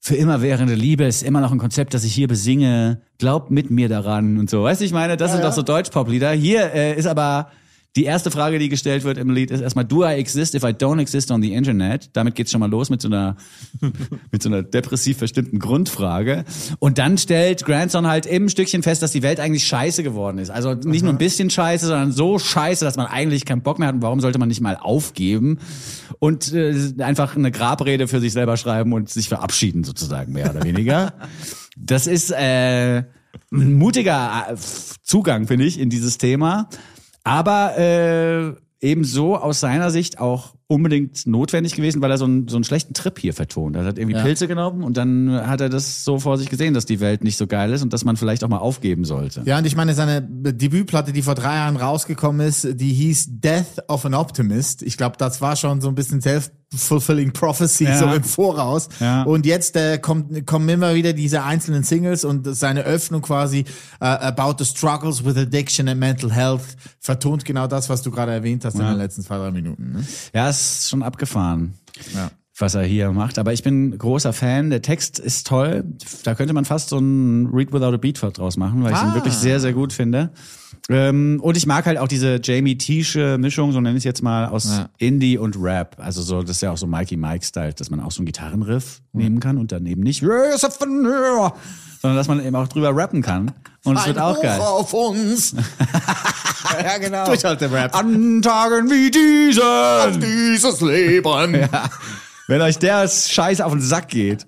für immer währende Liebe ist immer noch ein Konzept, das ich hier besinge. Glaub mit mir daran und so. Weißt du, ich meine, das sind doch so Deutsch-Pop-Lieder. Hier äh, ist aber die erste Frage, die gestellt wird im Lied, ist erstmal, do I exist if I don't exist on the Internet? Damit geht's schon mal los mit so einer, mit so einer depressiv verstimmten Grundfrage. Und dann stellt Grandson halt im Stückchen fest, dass die Welt eigentlich scheiße geworden ist. Also nicht nur ein bisschen scheiße, sondern so scheiße, dass man eigentlich keinen Bock mehr hat. Und warum sollte man nicht mal aufgeben und äh, einfach eine Grabrede für sich selber schreiben und sich verabschieden sozusagen, mehr oder weniger. Das ist äh, ein mutiger äh, Zugang, finde ich, in dieses Thema. Aber äh, ebenso aus seiner Sicht auch unbedingt notwendig gewesen, weil er so einen, so einen schlechten Trip hier vertont. Er hat irgendwie Ja. Pilze genommen und dann hat er das so vor sich gesehen, dass die Welt nicht so geil ist und dass man vielleicht auch mal aufgeben sollte. Ja, und ich meine, seine Debütplatte, die vor drei Jahren rausgekommen ist, die hieß Death of an Optimist. Ich glaube, das war schon so ein bisschen self-fulfilling prophecy, Ja. so im Voraus. Ja. Und jetzt äh, kommt, kommen immer wieder diese einzelnen Singles und seine Öffnung quasi äh, about the struggles with addiction and mental health vertont genau das, was du gerade erwähnt hast in Ja. den letzten zwei, drei Minuten. Ne? Ja, ist schon abgefahren. Ja. Was er hier macht. Aber ich bin großer Fan. Der Text ist toll. Da könnte man fast so ein Read Without a Beat draus machen, weil ich ihn Ah. wirklich sehr, sehr gut finde. Ähm, und ich mag halt auch diese Jamie Tische Mischung, so nenne ich es jetzt mal, aus Ja. Indie und Rap. Also so, das ist ja auch so Mikey Mike-Style, dass man auch so einen Gitarrenriff nehmen kann und dann eben nicht, sondern dass man eben auch drüber rappen kann. Und es wird auch Hoch geil. auf uns. ja, genau. Durchhalte-Rap. An Tagen wie diesen. Dieses Leben. Wenn euch der Scheiß auf den Sack geht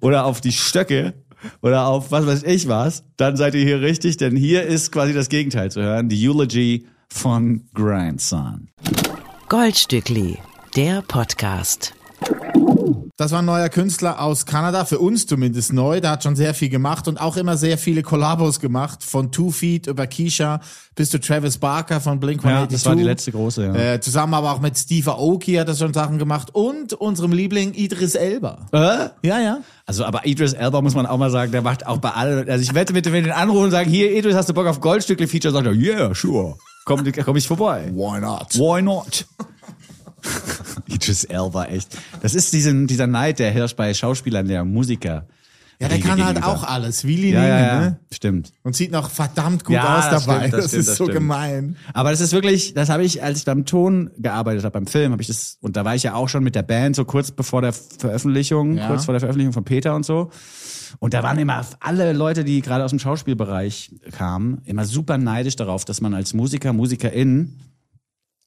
oder auf die Stöcke oder auf was weiß ich was, dann seid ihr hier richtig, denn hier ist quasi das Gegenteil zu hören. Die Eulogy von Grandson. Goldstückli, der Podcast. Das war ein neuer Künstler aus Kanada, für uns zumindest neu. Der hat schon sehr viel gemacht und auch immer sehr viele Kollabos gemacht. Von Two Feet über Keisha bis zu Travis Barker von Blink 182. Ja, das war die letzte große, ja. Äh, zusammen aber auch mit Steve Aoki hat er schon Sachen gemacht und unserem Liebling Idris Elba. Äh? Ja, ja. Also, aber Idris Elba muss man auch mal sagen, der macht auch bei allen, also ich wette mit, wenn den anrufen und sagen, hier Idris, hast du Bock auf Goldstückle-Feature? Sagt er, yeah, sure. Komm, komm ich vorbei. Why not? Why not? Idris Elba, echt. Das ist diesen, dieser Neid, der herrscht bei Schauspielern, der Musiker. Ja, der kann halt auch alles. Willi Ja, ja, ja, ne? stimmt. Und sieht noch verdammt gut Ja, aus das dabei. stimmt, das das stimmt, ist das so stimmt. gemein. Aber das ist wirklich, das habe ich, als ich beim Ton gearbeitet habe, beim Film, habe ich das, und da war ich ja auch schon mit der Band, so kurz bevor der Veröffentlichung, kurz vor der Veröffentlichung von Peter und so. Und da waren immer alle Leute, die gerade aus dem Schauspielbereich kamen, immer super neidisch darauf, dass man als Musiker, Musikerin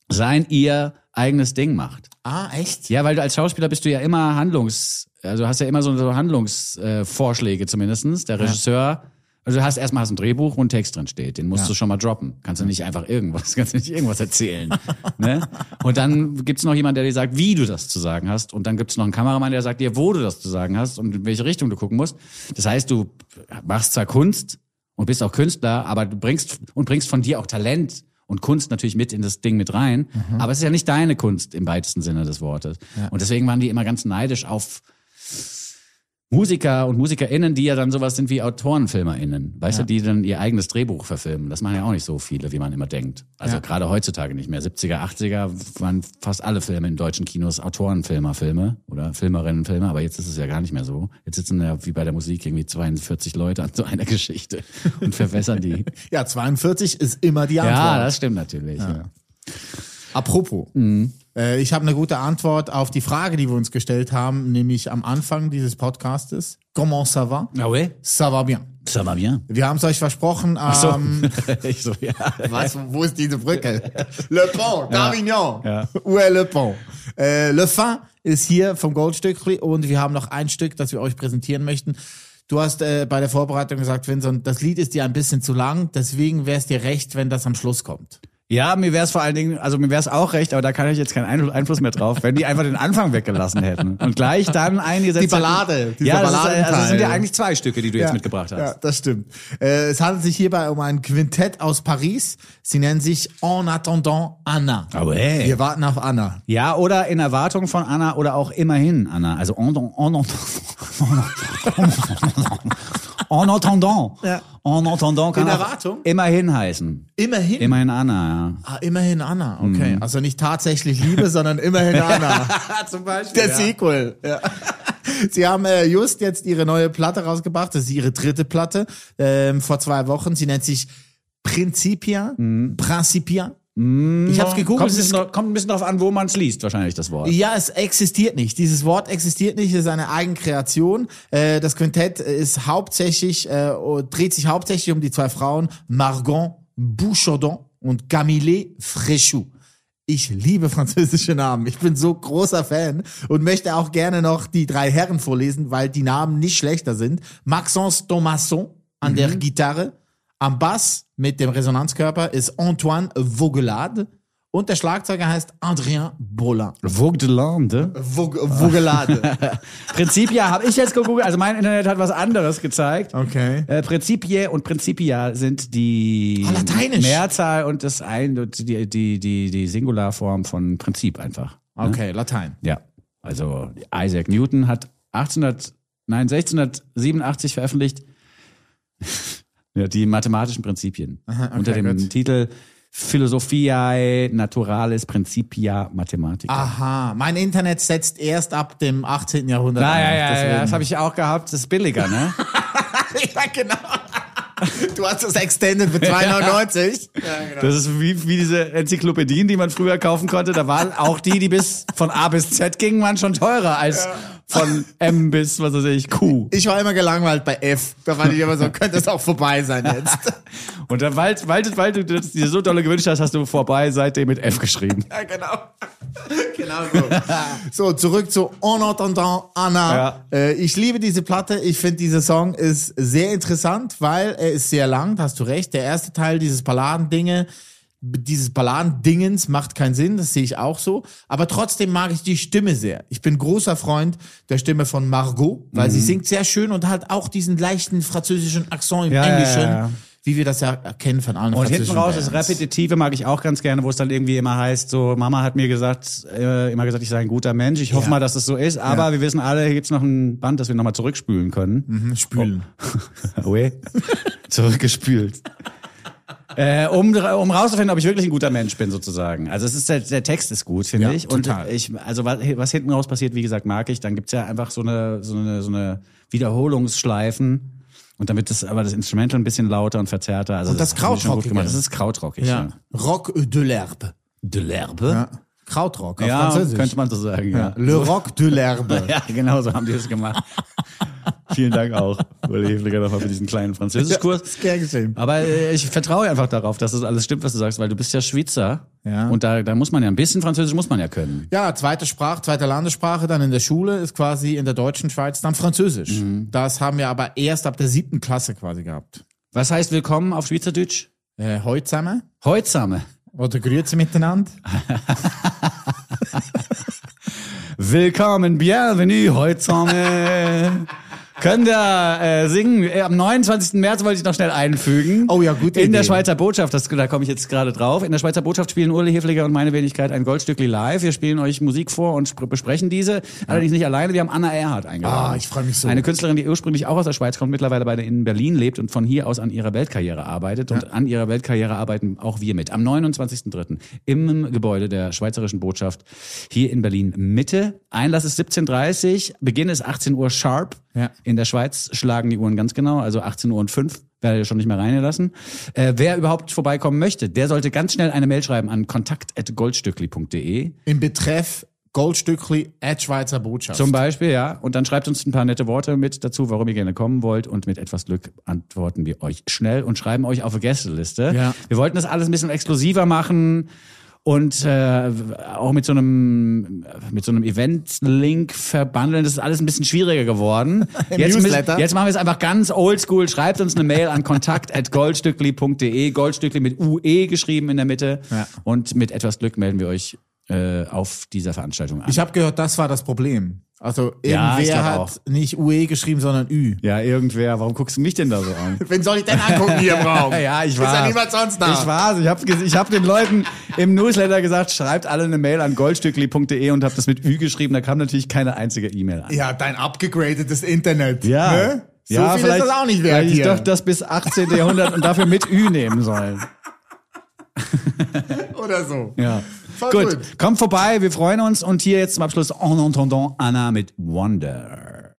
sein ihr eigenes Ding macht. Ah, echt? Ja, weil du als Schauspieler bist du ja immer Handlungs, also hast ja immer so, so Handlungsvorschläge äh, zumindestens. Der Regisseur, also du hast erstmal hast ein Drehbuch, wo ein Text drin steht, den musst Ja. du schon mal droppen. Kannst du nicht einfach irgendwas, kannst du nicht irgendwas erzählen. ne? Und dann gibt's noch jemand, der dir sagt, wie du das zu sagen hast. Und dann gibt's noch einen Kameramann, der sagt dir, wo du das zu sagen hast und in welche Richtung du gucken musst. Das heißt, du machst zwar Kunst und bist auch Künstler, aber du bringst und bringst von dir auch Talent und Kunst natürlich mit in das Ding mit rein. Aber es ist ja nicht deine Kunst im weitesten Sinne des Wortes. Und deswegen waren die immer ganz neidisch auf Musiker und MusikerInnen, die ja dann sowas sind wie AutorenfilmerInnen. Weißt du, die dann ihr eigenes Drehbuch verfilmen. Das machen ja auch nicht so viele, wie man immer denkt. Also Ja. gerade heutzutage nicht mehr. 70er, 80er waren fast alle Filme in deutschen Kinos Autorenfilmer-Filme oder Filmerinnen-Filme, aber jetzt ist es ja gar nicht mehr so. Jetzt sitzen ja wie bei der Musik irgendwie 42 Leute an so einer Geschichte und verwässern die. Ja, 42 ist immer die Antwort. ja, das stimmt natürlich. Ja. Apropos, Mhm. Äh, ich habe eine gute Antwort auf die Frage, die wir uns gestellt haben, nämlich am Anfang dieses Podcastes. Comment ça va? Ah ouais? Ça va bien. Ça va bien. Wir haben es euch versprochen. So. Ähm, ich so, ja. was? Wo ist diese Brücke? Le Pont, d'Avignon. Ja. Où est le Pont? Äh, le Fin ist hier vom Goldstückli und wir haben noch ein Stück, das wir euch präsentieren möchten. Du hast äh, bei der Vorbereitung gesagt, Vincent, das Lied ist dir ein bisschen zu lang, deswegen wäre es dir recht, wenn das am Schluss kommt. Ja, mir wäre es vor allen Dingen, also mir wäre es auch recht, aber da kann ich jetzt keinen Einfluss- mehr drauf, wenn die einfach den Anfang weggelassen hätten und gleich dann eingesetzt Die Ballade, Ja, das, ist, Balladenteil. also das sind ja eigentlich zwei Stücke, die du jetzt mitgebracht Ja, hast. das stimmt. Äh, es handelt sich hierbei um ein Quintett aus Paris. Sie nennen sich En attendant Anna. Aber hey. Wir warten auf Anna. Ja, oder in Erwartung von Anna oder auch immerhin Anna. Also en, en, en, en attendant. Ja. En attendant kann In Erwartung? immerhin heißen. Immerhin. Immerhin Anna, Ah, immerhin Anna. Okay. Mhm. Also nicht tatsächlich Liebe, sondern immerhin Anna. ja. Zum Beispiel. Der Sequel. Ja. Sie haben äh, just jetzt ihre neue Platte rausgebracht. Das ist ihre dritte Platte ähm, vor zwei Wochen. Sie nennt sich Principia. Principia. Ich hab's Kommt gegoogelt. ein, Es ist bisschen, drauf- kommt ein bisschen drauf an, wo man es liest, wahrscheinlich das Wort. Ja, es existiert nicht. Dieses Wort existiert nicht, es ist eine Eigenkreation. Äh, das Quintett ist hauptsächlich, äh, dreht sich hauptsächlich um die zwei Frauen, Margot Bouchaudon und Camille Fréchou. Ich liebe französische Namen. Ich bin so großer Fan und möchte auch gerne noch die drei Herren vorlesen, weil die Namen nicht schlechter sind. Maxence Thomasson an der Gitarre. Am Bass mit dem Resonanzkörper ist Antoine Vogelade. Und der Schlagzeuger heißt Adrien Bollin. Vogue de Lande. Vogelade. Principia habe ich jetzt gegoogelt, also mein Internet hat was anderes gezeigt. Okay. Äh, Principie und Principia sind die Ah, lateinisch. Mehrzahl und das ein und die die die die Singularform von Prinzip einfach. Okay, Latein. Ja. Also Isaac Newton hat 1800 nein 1687 veröffentlicht ja, die mathematischen Prinzipien okay, unter dem gut. Titel Philosophiae Naturalis Principia Mathematica. Aha, mein Internet setzt erst ab dem 18. Jahrhundert Ja, ein. ja, ja, ja, das habe ich auch gehabt. Das ist billiger, ne? ja, genau. Du hast das extended für 2,99. Das ist wie, wie diese Enzyklopädien, die man früher kaufen konnte. Da waren auch die, die bis von A bis Z gingen, waren schon teurer als von M bis, was weiß ich, Q. Ich war immer gelangweilt bei F. Da fand ich immer so, könnte es auch vorbei sein jetzt. Und dann, weil, weil, du- weil du das dir so dolle gewünscht hast, hast du vorbei seitdem mit F geschrieben. Ja, genau. genau so. So, zurück zu En entendant Anna. Ja. Äh, ich liebe diese Platte. Ich finde, dieser Song ist sehr interessant, weil er ist sehr lang, da hast du recht. Der erste Teil dieses Balladendinge, dieses Balladendingens macht keinen Sinn, das sehe ich auch so. Aber trotzdem mag ich die Stimme sehr. Ich bin großer Freund der Stimme von Margot, weil Mhm. sie singt sehr schön und hat auch diesen leichten französischen Akzent im Ja, Englischen. ja, ja. Wie wir das ja erkennen von allen Und hinten raus, das Bands. Repetitive mag ich auch ganz gerne, wo es dann irgendwie immer heißt, so, Mama hat mir gesagt, äh, immer gesagt, ich sei ein guter Mensch. Ich hoffe Ja. mal, dass es so ist. Aber Ja. wir wissen alle, hier gibt's noch ein Band, das wir nochmal zurückspülen können. Mhm, Spülen. Ui. Zurückgespült. Äh, um, um rauszufinden, ob ich wirklich ein guter Mensch bin, sozusagen. Also es ist der, der Text ist gut, finde Ja, ich. Und total. ich, also was, was hinten raus passiert, wie gesagt, mag ich. Dann gibt's ja einfach so eine, so eine, so eine Wiederholungsschleifen. Und dann wird das, aber das Instrumental ein bisschen lauter und verzerrter. Also Und das Krautrockige. gemacht. Das ist krautrockig. Ja. Rock de l'herbe. De l'herbe? Ja. Krautrock auf Ja, Französisch. könnte man so sagen, ja. Le Rock de l'herbe. Ja, genau so haben die das gemacht. Vielen Dank auch, Uli Hefliger, nochmal für diesen kleinen Französischkurs. ist gern geschehen. Aber äh, ich vertraue einfach darauf, dass das alles stimmt, was du sagst, weil du bist ja Schweizer. Ja. Und da, da muss man ja ein bisschen Französisch muss man ja können. Ja, zweite Sprache, zweite Landessprache dann in der Schule ist quasi in der deutschen Schweiz dann Französisch. Mhm. Das haben wir aber erst ab der siebten Klasse quasi gehabt. Was heißt willkommen auf Schweizerdeutsch? Äh, heute zusammen oder grüezi miteinander. Willkommen, bienvenue, heutsame. Könnt ihr äh, singen? Äh, Am 29. März wollte ich noch schnell einfügen. Oh ja, gute In der Idee. Schweizer Botschaft, das, da komme ich jetzt gerade drauf. In der Schweizer Botschaft spielen Uli Hefliger und meine Wenigkeit ein Goldstückli live. Wir spielen euch Musik vor und sp- besprechen diese. Allerdings nicht alleine. Wir haben Anna Erhardt eingeladen. Ah, ich freu mich so. Eine Künstlerin, die ursprünglich auch aus der Schweiz kommt, mittlerweile bei in Berlin lebt und von hier aus an ihrer Weltkarriere arbeitet. Und an ihrer Weltkarriere arbeiten auch wir mit. Am 29.03. im Gebäude der Schweizerischen Botschaft hier in Berlin Mitte. Einlass ist 17.30 Beginn ist 18 Uhr sharp. Ja. In der Schweiz schlagen die Uhren ganz genau, also 18 Uhr und 5 werde schon nicht mehr reingelassen. Äh, wer überhaupt vorbeikommen möchte, der sollte ganz schnell eine Mail schreiben an kontakt.goldstückli.de. Im Betreff Goldstückli at Schweizer Botschaft. Zum Beispiel, ja. Und dann schreibt uns ein paar nette Worte mit dazu, warum ihr gerne kommen wollt. Und mit etwas Glück antworten wir euch schnell und schreiben euch auf eine Gästeliste. Ja. Wir wollten das alles ein bisschen exklusiver machen und äh, auch mit so einem mit so einem Event-Link verbandeln. Das ist alles ein bisschen schwieriger geworden. Jetzt, Newsletter. jetzt machen wir es einfach ganz oldschool. Schreibt uns eine Mail an kontakt@goldstückli.de. Goldstückli mit UE geschrieben in der Mitte. Ja. Und mit etwas Glück melden wir euch äh, auf dieser Veranstaltung an. Ich habe gehört, das war das Problem. Also Ja, ich irgendwer glaub hat nicht UE geschrieben, sondern Ü. Ja, irgendwer. Warum guckst du mich denn da so an? Wen soll ich denn angucken hier im Raum? Ja, ich Ist war. ja niemand sonst da. Ich war's. Ich habe ich hab den Leuten im Newsletter gesagt, schreibt alle eine Mail an goldstückli.de und habe das mit Ü geschrieben. Da kam natürlich keine einzige E-Mail an. Ja, dein abgegradetes Internet. Ja. Ne? So ja, viel vielleicht, ist das auch nicht wert vielleicht hier. ich doch das bis 18. Jahrhundert und dafür mit Ü nehmen sollen. Oder so. Ja. Voll gut. gut. kommt vorbei, wir freuen uns und hier jetzt zum Abschluss En entendant Anna mit Wonder.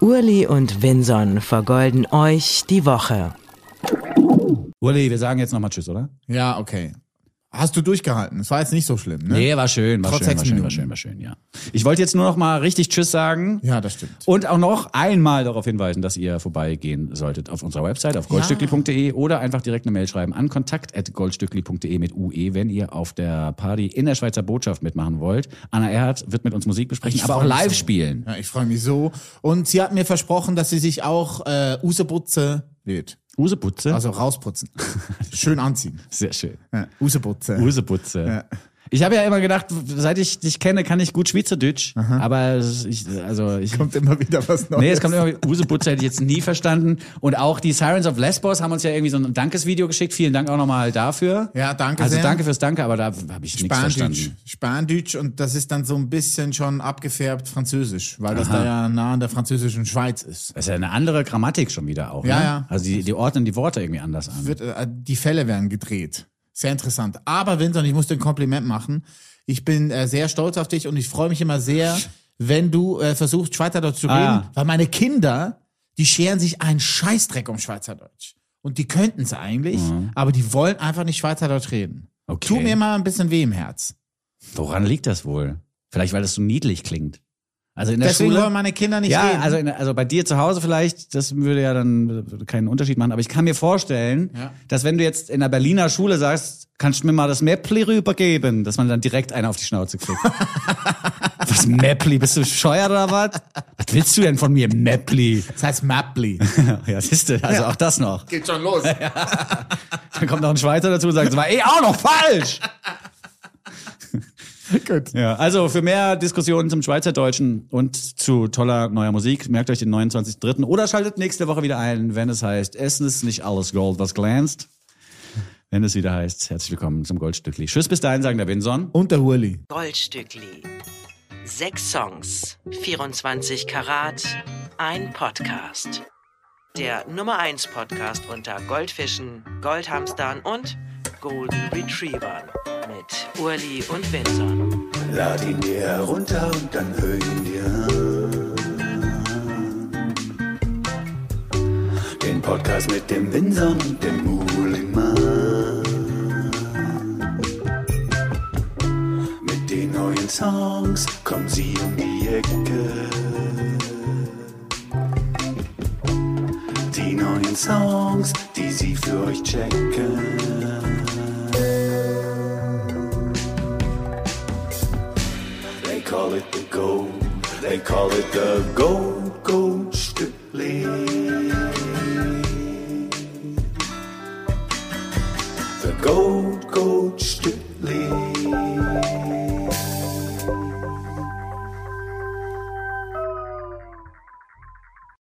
Urli und Vinson vergolden euch die Woche. Uli, wir sagen jetzt nochmal Tschüss, oder? Ja, okay. Hast du durchgehalten? Es war jetzt nicht so schlimm, ne? Nee, war schön, war Trotz schön, war schön, war schön, war schön, ja. Ich wollte jetzt nur noch mal richtig Tschüss sagen. Ja, das stimmt. Und auch noch einmal darauf hinweisen, dass ihr vorbeigehen solltet auf unserer Website auf goldstückli.de oder einfach direkt eine Mail schreiben an kontakt.goldstückli.de mit UE, wenn ihr auf der Party in der Schweizer Botschaft mitmachen wollt. Anna Erhardt wird mit uns Musik besprechen, aber auch live so. spielen. Ja, ich freue mich so. Und sie hat mir versprochen, dass sie sich auch äh, Usebutze wird. Useputze? Also rausputzen. Schön anziehen. Sehr schön. Ja. Useputze. Useputze. Ja. Ich habe ja immer gedacht, seit ich dich kenne, kann ich gut Schweizerdeutsch. Aber ich, also ich, Kommt immer wieder was Neues. Nee, es kommt immer Useputze hätte ich jetzt nie verstanden. Und auch die Sirens of Lesbos haben uns ja irgendwie so ein Dankesvideo geschickt. Vielen Dank auch nochmal dafür. Ja, danke Also sehr. danke fürs Danke, aber da habe ich nichts verstanden. Spandeutsch und das ist dann so ein bisschen schon abgefärbt Französisch, weil das da ja nah an der französischen Schweiz ist. Das ist ja eine andere Grammatik schon wieder auch. Ja, ne? ja. Also die, die ordnen die Worte irgendwie anders an. Wird, äh, die Fälle werden gedreht. Sehr interessant. Aber Vincent, ich muss dir ein Kompliment machen. Ich bin äh, sehr stolz auf dich und ich freue mich immer sehr, wenn du äh, versuchst, Schweizerdeutsch zu Ah, reden, ja. weil meine Kinder, die scheren sich einen Scheißdreck um Schweizerdeutsch. Und die könnten es eigentlich, aber die wollen einfach nicht Schweizerdeutsch reden. Mhm. Okay. Tu mir mal ein bisschen weh im Herz. Woran liegt das wohl? Vielleicht, weil das so niedlich klingt. Also in der Deswegen Schule. wollen meine Kinder nicht ja, reden. also, in, also bei dir zu Hause vielleicht, das würde ja dann keinen Unterschied machen. Aber ich kann mir vorstellen, Ja. dass wenn du jetzt in der Berliner Schule sagst, kannst du mir mal das Mäppli rübergeben, dass man dann direkt einen auf die Schnauze kriegt. was Mäppli? Bist du bescheuert oder was? Was willst du denn von mir, Mäppli? das heißt Mapli. ja, siehst du, also auch das noch. Geht schon los. Dann kommt noch ein Schweizer dazu und sagt, es war eh auch noch falsch. Gut. Ja, also für mehr Diskussionen zum Schweizerdeutschen und zu toller neuer Musik, merkt euch den 29.3. oder schaltet nächste Woche wieder ein, wenn es heißt, Essen ist nicht alles Gold, was glänzt. Wenn es wieder heißt, herzlich willkommen zum Goldstückli. Tschüss, bis dahin, sagen der Winson. Und der Hurli. Goldstückli. Sechs Songs, 24 Karat, ein Podcast. Der Nummer 1 Podcast unter Goldfischen, Goldhamstern und Golden Retrievern mit Urli und Vinson. Lad ihn dir herunter und dann hör ihn dir an. Den Podcast mit dem Winson und dem Muhlingmann. Mit den neuen Songs kommen sie um die Ecke. Die neuen Songs, die sie für euch checken. call it the gold. They call it the gold, gold strictly. The gold, gold strictly.